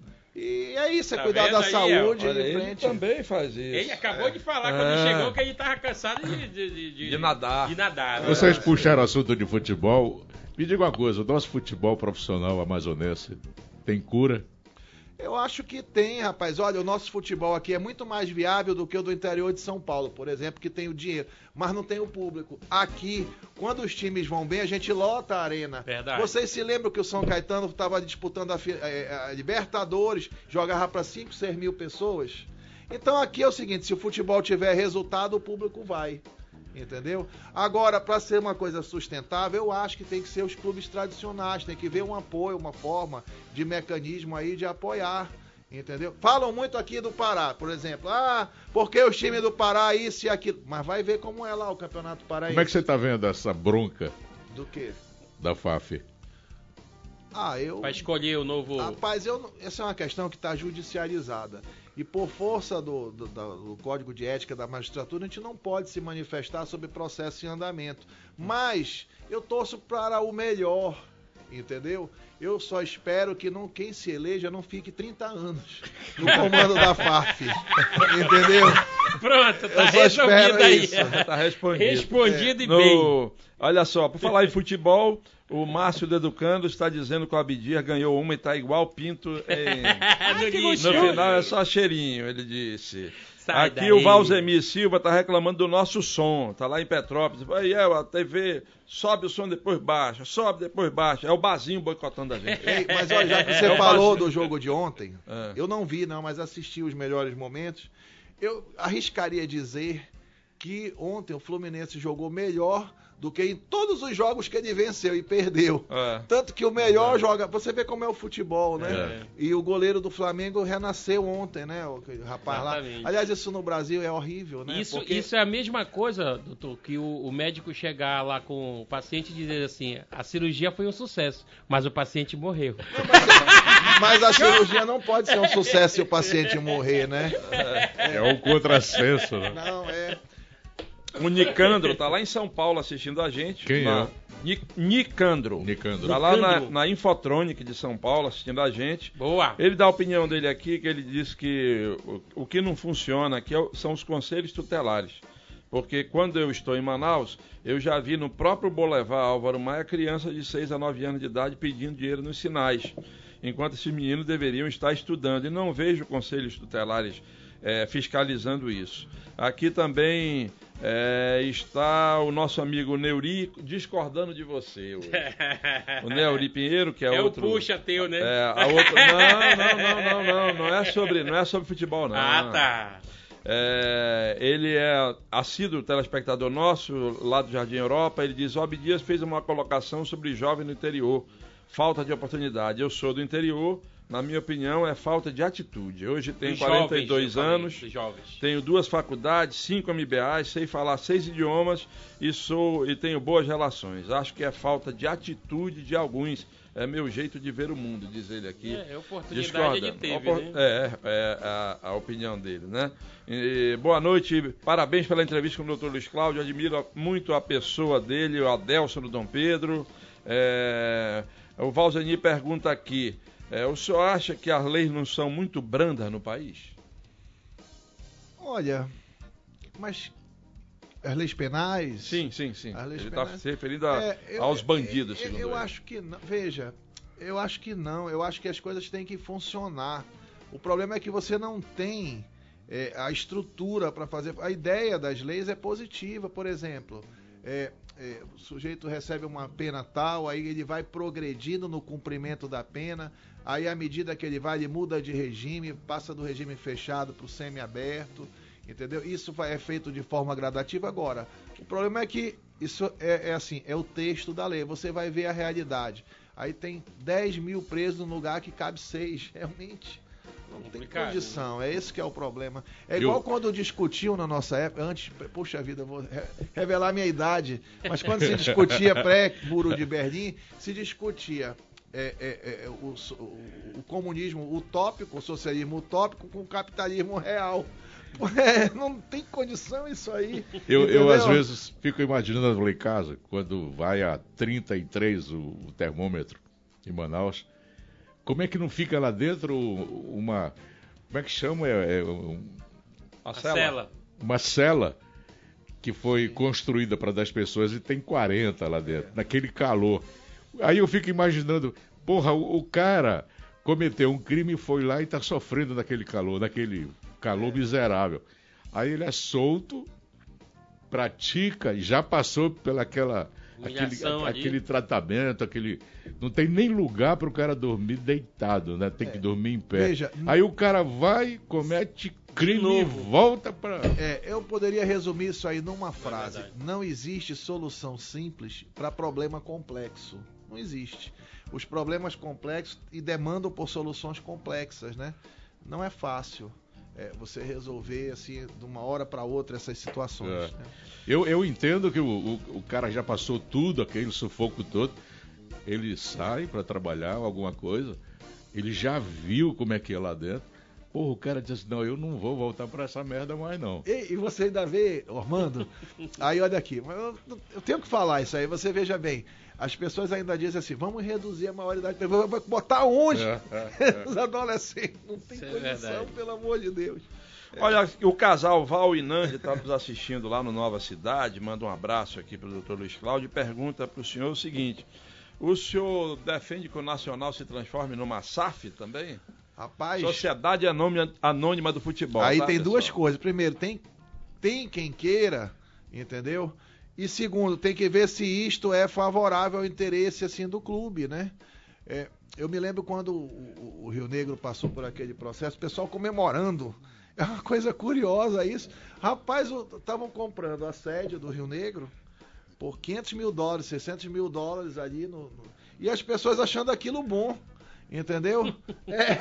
E é isso, é Tá cuidar da aí, saúde ele frente. também faz isso. Ele acabou de falar quando É. chegou que ele tava cansado de, de, de, De nadar. De nadar. né? Vocês puxaram assunto de futebol. Me diga uma coisa, o nosso futebol profissional amazonense tem cura? Eu acho que tem, rapaz. Olha, o nosso futebol aqui é muito mais viável do que o do interior de São Paulo, por exemplo, que tem o dinheiro, mas não tem o público. Aqui, quando os times vão bem, a gente lota a arena. Verdade. Vocês se lembram que o São Caetano estava disputando a, fi- eh, a Libertadores, jogava para 5, 6 mil pessoas? Então aqui é o seguinte: se o futebol tiver resultado, o público vai. Entendeu? Agora, para ser uma coisa sustentável, eu acho que tem que ser os clubes tradicionais, tem que ver um apoio, uma forma de mecanismo aí de apoiar. Entendeu? Falam muito aqui do Pará, por exemplo. Ah, porque os times do Pará, isso e aquilo. Mas vai ver como é lá o Campeonato Paraense. Como é que você tá vendo essa bronca Do quê? da FAF? Ah, eu. Vai escolher o novo. Rapaz, eu, não- essa é uma questão que está judicializada. E por força do, do- do Código de Ética da Magistratura, a gente não pode se manifestar sobre processo em andamento. Mas eu torço para o melhor, entendeu? Eu só espero que não, quem se eleja não fique 30 anos no comando da FAF. Entendeu? Pronto, tá Eu só espero resolvido aí. isso. Tá respondido. Respondido e bem. No- Olha só, por falar em futebol, o Márcio do Educando está dizendo que o Abdias ganhou uma e tá igual Pinto em... no No lixo. final é só cheirinho, ele disse. Sai Aqui daí. o Valzemir Silva tá reclamando do nosso som. Tá lá em Petrópolis. Aí é, a TV sobe o som depois baixa, sobe depois baixa. É o Bazinho boicotando a gente. Ei, mas olha, já que você É falou do jogo de ontem, É. eu não vi não, mas assisti os melhores momentos. Eu arriscaria dizer que ontem o Fluminense jogou melhor do que em todos os jogos que ele venceu e perdeu. É. Tanto que o melhor joga. Você vê como é o futebol, né? É. E o goleiro do Flamengo renasceu ontem, né? O rapaz Exatamente. lá. Aliás, isso no Brasil é horrível, né? Isso, Porque- isso é a mesma coisa, doutor, que o, o médico chegar lá com o paciente e dizer assim: a cirurgia foi um sucesso, mas o paciente morreu. Mas a cirurgia não pode ser um sucesso se o paciente morrer, né? É um contrassenso, né? Não, é. O Nicandro tá lá em São Paulo assistindo a gente. Quem na... é? Ni- Nicandro. Nicandro. Tá lá na, na Infotronic de São Paulo assistindo a gente. Boa. Ele dá a opinião dele aqui, que ele diz que o, o que não funciona aqui é são os conselhos tutelares. Porque quando eu estou em Manaus, eu já vi no próprio Boulevard Álvaro Maia crianças de 6 a 9 anos de idade pedindo dinheiro nos sinais, enquanto esses meninos deveriam estar estudando. E não vejo conselhos tutelares eh, fiscalizando isso. Aqui também eh, está o nosso amigo Neuri discordando de você. hoje. O Neuri Pinheiro, que é, É, outro. o puxa teu, né? É, a outra. Não, não, não, não, não. Não é sobre, não é sobre futebol, não. Ah, tá. É, ele é assíduo telespectador nosso, lá do Jardim Europa. Ele diz: Obi Dias fez uma colocação sobre jovem no interior. Falta de oportunidade. Eu sou do interior, na minha opinião, é falta de atitude. Hoje tenho Dos 42 jovens, anos. Tenho duas faculdades, cinco MBAs, sei falar seis idiomas e sou e tenho boas relações. Acho que é falta de atitude de alguns. É meu jeito de ver o mundo, diz ele aqui. É, oportunidade Discorda. ele teve, Opor- né? É, é a, a opinião dele, né? E, boa noite, parabéns pela entrevista com o Dr. Luiz Cláudio. Admiro muito a pessoa dele, o Adelson do Dom Pedro. É, o Valzeni pergunta aqui: é, o senhor acha que as leis não são muito brandas no país? Olha, mas as leis penais. Sim, sim, sim. Ele está se referindo a- É, eu- aos bandidos, eu, segundo eu ele. acho que não. Veja, eu acho que não. Eu acho que as coisas têm que funcionar. O problema é que você não tem é, a estrutura para fazer. A ideia das leis é positiva, por exemplo. é, é, o sujeito recebe uma pena tal, aí ele vai progredindo no cumprimento da pena, aí à medida que ele vai, ele muda de regime, passa do regime fechado para o semi-aberto, entendeu? Isso vai- é feito de forma gradativa agora. O problema é que isso é, é assim, é o texto da lei, você vai ver a realidade. Aí tem 10 mil presos no lugar que cabe 6, realmente. Não tem Complicado, condição, é esse que é o problema. É Eu- igual quando discutiam na nossa época, antes, puxa vida, eu vou re- revelar minha idade, mas quando se discutia pré-muro de Berlim, se discutia é, é, é, o, so- o- o comunismo utópico, o socialismo utópico com o capitalismo real. É, não tem condição isso aí. Eu, eu às vezes fico imaginando lá em casa, quando vai a 33 o, o termômetro em Manaus, como é que não fica lá dentro uma. Como é que chama? É, é um- A A cela. cela. uma cela que foi construída para 10 pessoas e tem 40 lá dentro, naquele calor. Aí eu fico imaginando, porra, o, o cara cometeu um crime, foi lá e está sofrendo naquele calor, naquele calor miserável. Aí ele é solto, pratica e já passou pelaquela aquele, Humilhação ali. aquele tratamento, aquele não tem nem lugar para o cara dormir deitado, né? Tem que dormir em pé. Veja, Aí o cara vai, comete crime e volta para É, eu poderia resumir isso aí numa frase. verdade. Não existe solução simples para problema complexo. Não existe. Os problemas complexos e demandam por soluções complexas, né? Não é fácil é, você resolver assim de uma hora para outra essas situações. É. né? Eu, eu entendo que o, o, o cara já passou tudo, aquele sufoco todo. Ele sai para trabalhar alguma coisa, ele já viu como é que é lá dentro. Porra, o cara diz assim, não, eu não vou voltar para essa merda mais não. E, e você ainda vê, Ormando, aí olha aqui, eu, eu tenho que falar isso aí, você veja bem. As pessoas ainda dizem assim, vamos reduzir a maioridade. Vai vai botar onde? É, é, Os adolescentes. Não tem Isso é condição, pelo amor de Deus. Olha, o casal Val e Nandi está nos assistindo lá no Nova Cidade. Manda um abraço aqui para o doutor Luiz Cláudio e pergunta para o senhor o seguinte: o senhor defende que o Nacional se transforme numa SAF também? Rapaz, Sociedade Anônima, Anônima do Futebol. aí tá, tem pessoal? duas coisas. Primeiro, tem, tem quem queira, entendeu? E segundo, tem que ver se isto é favorável ao interesse assim do clube, né? É, eu me lembro quando o, o- Rio Negro passou por aquele processo, o pessoal comemorando. É uma coisa curiosa isso. Rapaz, estavam comprando a sede do Rio Negro por 500 mil dólares, 600 mil dólares ali no, no- e as pessoas achando aquilo bom, entendeu? É.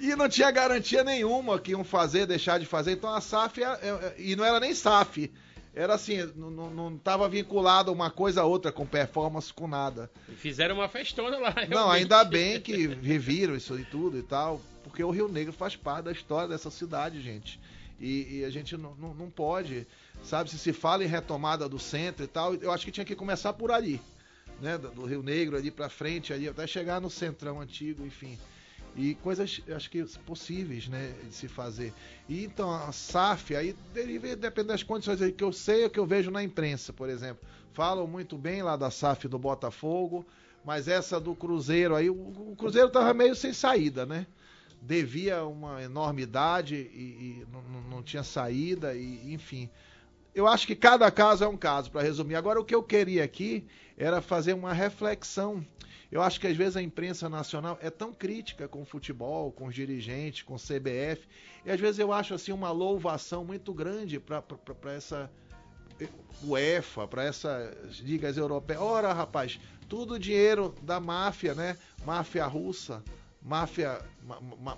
E não tinha garantia nenhuma que iam fazer, deixar de fazer. Então a SAF, é- é- e não era nem SAF, era assim, não- não não estava vinculado uma coisa a outra, com performance, com nada. Fizeram uma festona lá. Não, realmente. ainda bem que reviram isso e tudo e tal, porque o Rio Negro faz parte da história dessa cidade, gente. E, e a gente não, não, não pode, sabe, se se fala em retomada do centro e tal, eu acho que tinha que começar por ali, né, do Rio Negro ali pra frente, ali até chegar no centrão antigo, enfim. E coisas, acho que possíveis, né, de se fazer. E então a SAF aí deriva, depende das condições aí que eu sei, o que eu vejo na imprensa, por exemplo. Falam muito bem lá da SAF do Botafogo, mas essa do Cruzeiro aí, o, Cruzeiro tava meio sem saída, né? Devia uma enormidade e, e não- não tinha saída, e enfim. Eu acho que cada caso é um caso, para resumir. Agora, o que eu queria aqui era fazer uma reflexão. Eu acho que às vezes a imprensa nacional é tão crítica com o futebol, com os dirigentes, com o CBF, e às vezes eu acho assim uma louvação muito grande para essa UEFA, para essas ligas europeias. Ora, rapaz, tudo dinheiro da máfia, né? Máfia russa, máfia,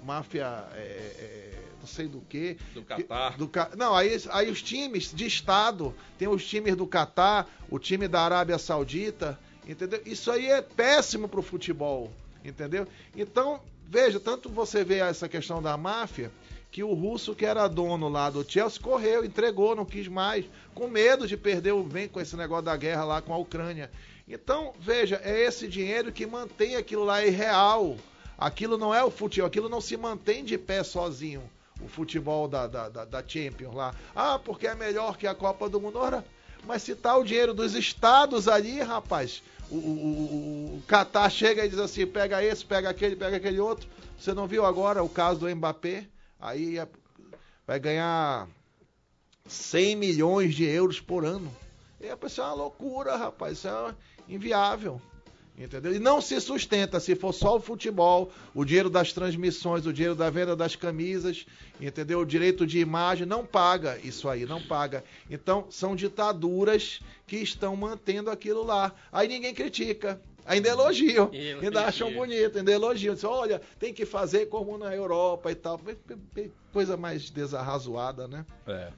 máfia, é, é, não sei do que. Do Catar. Do, não, aí, aí os times de Estado, tem os times do Catar, o time da Arábia Saudita, entendeu? Isso aí é péssimo pro futebol, entendeu? Então, veja, tanto você vê essa questão da máfia, que o russo que era dono lá do Chelsea correu, entregou, não quis mais, com medo de perder o bem com esse negócio da guerra lá com a Ucrânia. Então, veja, é esse dinheiro que mantém aquilo lá irreal. Aquilo não é o futebol, aquilo não se mantém de pé sozinho. O futebol da, da, da, da Champions lá. Ah, porque é melhor que a Copa do Mundo. Ora, mas se tá o dinheiro dos estados ali, rapaz, o, o, o, Qatar chega e diz assim: pega esse, pega aquele, pega aquele outro. Você não viu agora o caso do Mbappé? Aí vai ganhar 100 milhões de euros por ano. E a pessoa é uma loucura, rapaz. Isso é inviável. Entendeu? E não se sustenta se for só o futebol, o dinheiro das transmissões, o dinheiro da venda das camisas, entendeu? O direito de imagem não paga isso aí, não paga. Então, são ditaduras que estão mantendo aquilo lá. Aí ninguém critica. Ainda elogiam, Elogia. ainda acham bonito, ainda elogiam. Dizem, olha, tem que fazer como na Europa e tal. Coisa mais desarrazoada, né? É.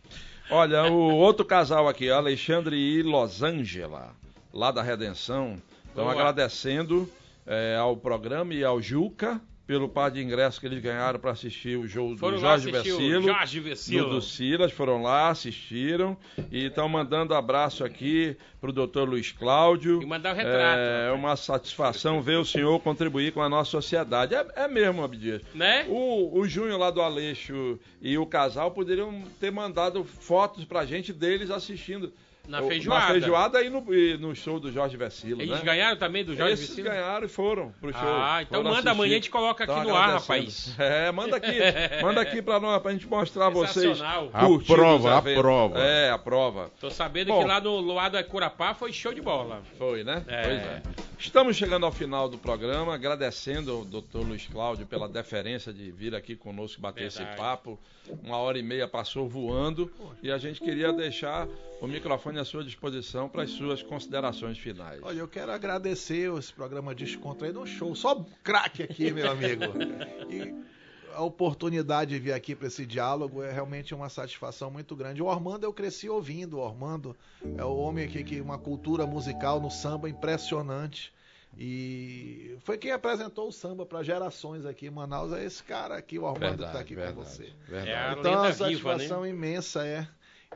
Olha, o outro casal aqui, Alexandre e Losângela, lá da Redenção, estão Boa. agradecendo é, ao programa e ao Juca pelo par de ingressos que eles ganharam para assistir o jogo Foram do Jorge o Vecilo. Jorge do, Vecilo. do Silas, foram lá, assistiram e estão mandando abraço aqui pro doutor Luiz Cláudio. E mandar o retrato, É uma satisfação ver o senhor contribuir com a nossa sociedade. É, é mesmo, Abdias. Né? O, o Júnior lá do Aleixo e o casal poderiam ter mandado fotos pra gente deles assistindo Na feijoada. Na feijoada e no, e no show do Jorge Vecilo, Eles né? ganharam também do Jorge Esses Vecino? ganharam e foram pro show. Ah, então manda amanhã, a assistir. gente coloca aqui no ar, rapaz. É, manda aqui. manda aqui pra nós, pra gente mostrar a vocês. A prova, a prova. É, a prova. Tô sabendo Bom. que lá no Luar do Curapá foi show de bola. Foi, né? É. Pois é. Estamos chegando ao final do programa, agradecendo ao Dr. Luiz Cláudio pela deferência de vir aqui conosco bater Verdade. esse papo. Uma hora e meia passou voando e a gente queria deixar o microfone à sua disposição para as suas considerações finais. Olha, eu quero agradecer esse programa Descontraído, um show, só craque aqui, meu amigo. E a oportunidade de vir aqui para esse diálogo é realmente uma satisfação muito grande. O Ormando eu cresci ouvindo, o Ormando é o homem aqui que uma cultura musical no samba impressionante. E foi quem apresentou o samba para gerações aqui em Manaus, é esse cara aqui, o Armando que está aqui com você. verdade. É a Então, uma lenda viva, né? satisfação imensa é.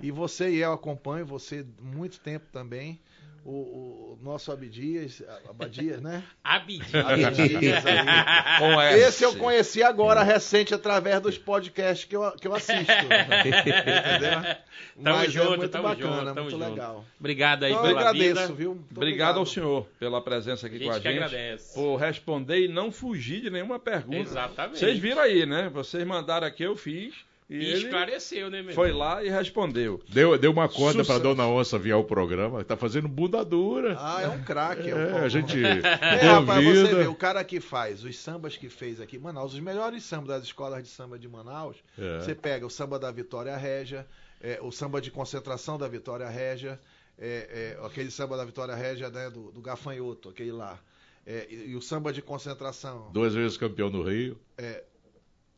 E você e eu acompanho você muito tempo também. O, o nosso Abdias, Abadias, né? Abdias. Abdias Esse eu conheci agora recente através dos podcasts que eu, que eu assisto. Entendeu? Tamo Mas junto, é muito tamo bacana, junto, tamo muito junto. legal. Obrigado aí Então, eu pela agradeço, vida. viu? Muito Obrigado ao senhor pela presença aqui A com a gente. agradece. Por responder e não fugir de nenhuma pergunta. Exatamente. Vocês viram aí, né? Vocês mandaram aqui, eu fiz. E, E esclareceu, né, meu foi lá e respondeu. Deu, deu uma conta pra Sucesso. Dona Onça vir ao programa, tá fazendo bunda dura. Ah, é um craque. é, É, a gente É, rapaz, você vê, o cara que faz os sambas que fez aqui em Manaus, os melhores sambas das escolas de samba de Manaus, É. você pega o samba da Vitória Régia, é, o samba de concentração da Vitória Régia, é, é, aquele samba da Vitória Régia né, do, do Gafanhoto, aquele lá. É, e, e o samba de concentração. Duas vezes campeão no Rio.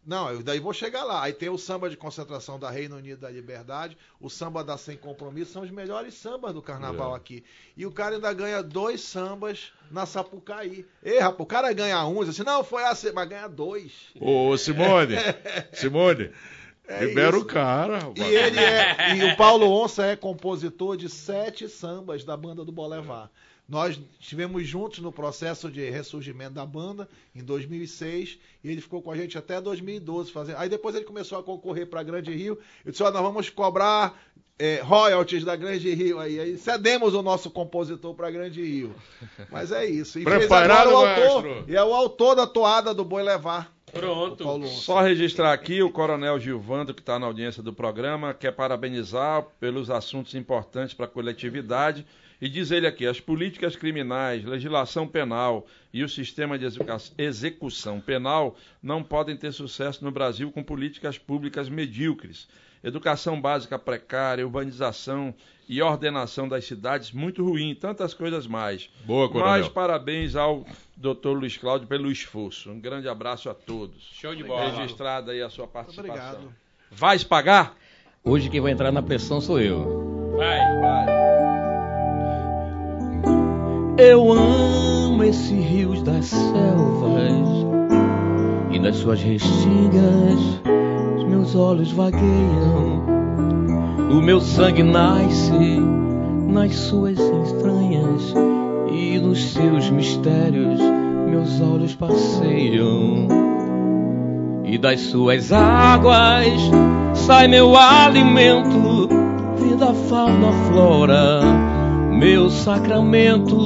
Não, eu daí vou chegar lá. Aí tem o samba de concentração da Reino Unido da Liberdade, o samba da Sem Compromisso, são os melhores sambas do carnaval É. aqui. E o cara ainda ganha dois sambas na Sapucaí. Ei, rapaz, o cara ganha um, diz assim, não, foi assim, mas ganha dois. Ô, Simone, Simone, É libera isso. o cara. E rapaz. ele é, e o Paulo Onça é compositor de sete sambas da banda do Bolevar. Nós estivemos juntos no processo de ressurgimento da banda em 2006 e ele ficou com a gente até 2012 fazendo. Aí depois ele começou a concorrer para Grande Rio. Eu disse: ó, nós vamos cobrar é, royalties da Grande Rio aí. Aí cedemos o nosso compositor para Grande Rio. Mas é isso. E Preparado, agora o autor. maestro? E é o autor da toada do Boi Levar. Pronto. Só registrar aqui o Coronel Gilvando, que está na audiência do programa, quer parabenizar pelos assuntos importantes para a coletividade e diz ele aqui: as políticas criminais, legislação penal e o sistema de execução penal não podem ter sucesso no Brasil com políticas públicas medíocres. Educação básica precária, urbanização e ordenação das cidades muito ruim, tantas coisas mais. Boa, Coronel. Mais parabéns ao Dr. Luiz Cláudio pelo esforço. Um grande abraço a todos. Show de bola. Registrada aí a sua participação. Obrigado. Vais pagar? Hoje quem vai entrar na pressão sou eu. Vai. Vai. Eu amo esses rios das selvas e nas suas restingas os meus olhos vagueiam. O meu sangue nasce nas suas entranhas e nos seus mistérios meus olhos passeiam. E das suas águas sai meu alimento, vida, fauna, flora meu sacramento,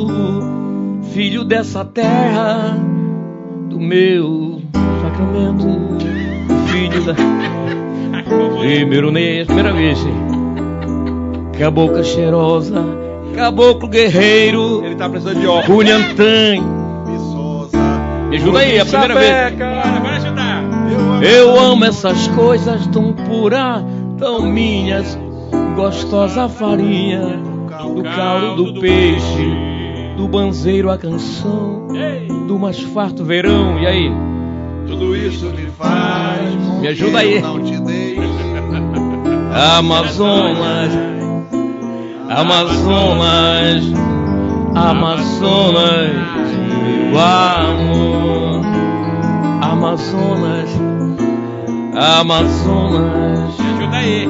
filho dessa terra, do meu sacramento, filho da. Primeiro mês, primeira vez, cabocla cheirosa, caboclo guerreiro, Ele tá precisando de óculos. Cunhantã. Me ajuda aí, é a primeira vez. Bora, bora ajudar. Eu amo essas coisas tão puras, tão minhas, gostosa farinha do caldo do peixe, do banzeiro a canção, Ei. do mais farto verão. E aí? Tudo isso me faz. Me ajuda aí. Não te. Amazonas, Amazonas, Amazonas, meu amor. Amazonas, Amazonas. Me ajuda aí.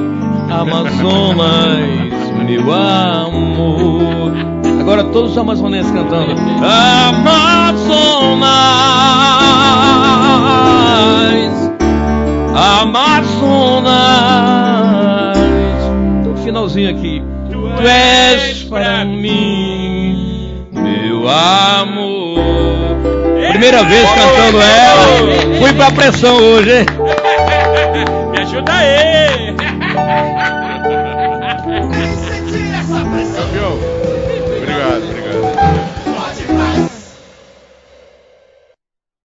Amazonas, meu amor. Agora todos os amazonenses cantando. Amazonas, Amazonas. Um finalzinho aqui. tu és para mim, meu amor. Primeira vez cantando ela, fui pra pressão hoje, hein? Me ajuda aí!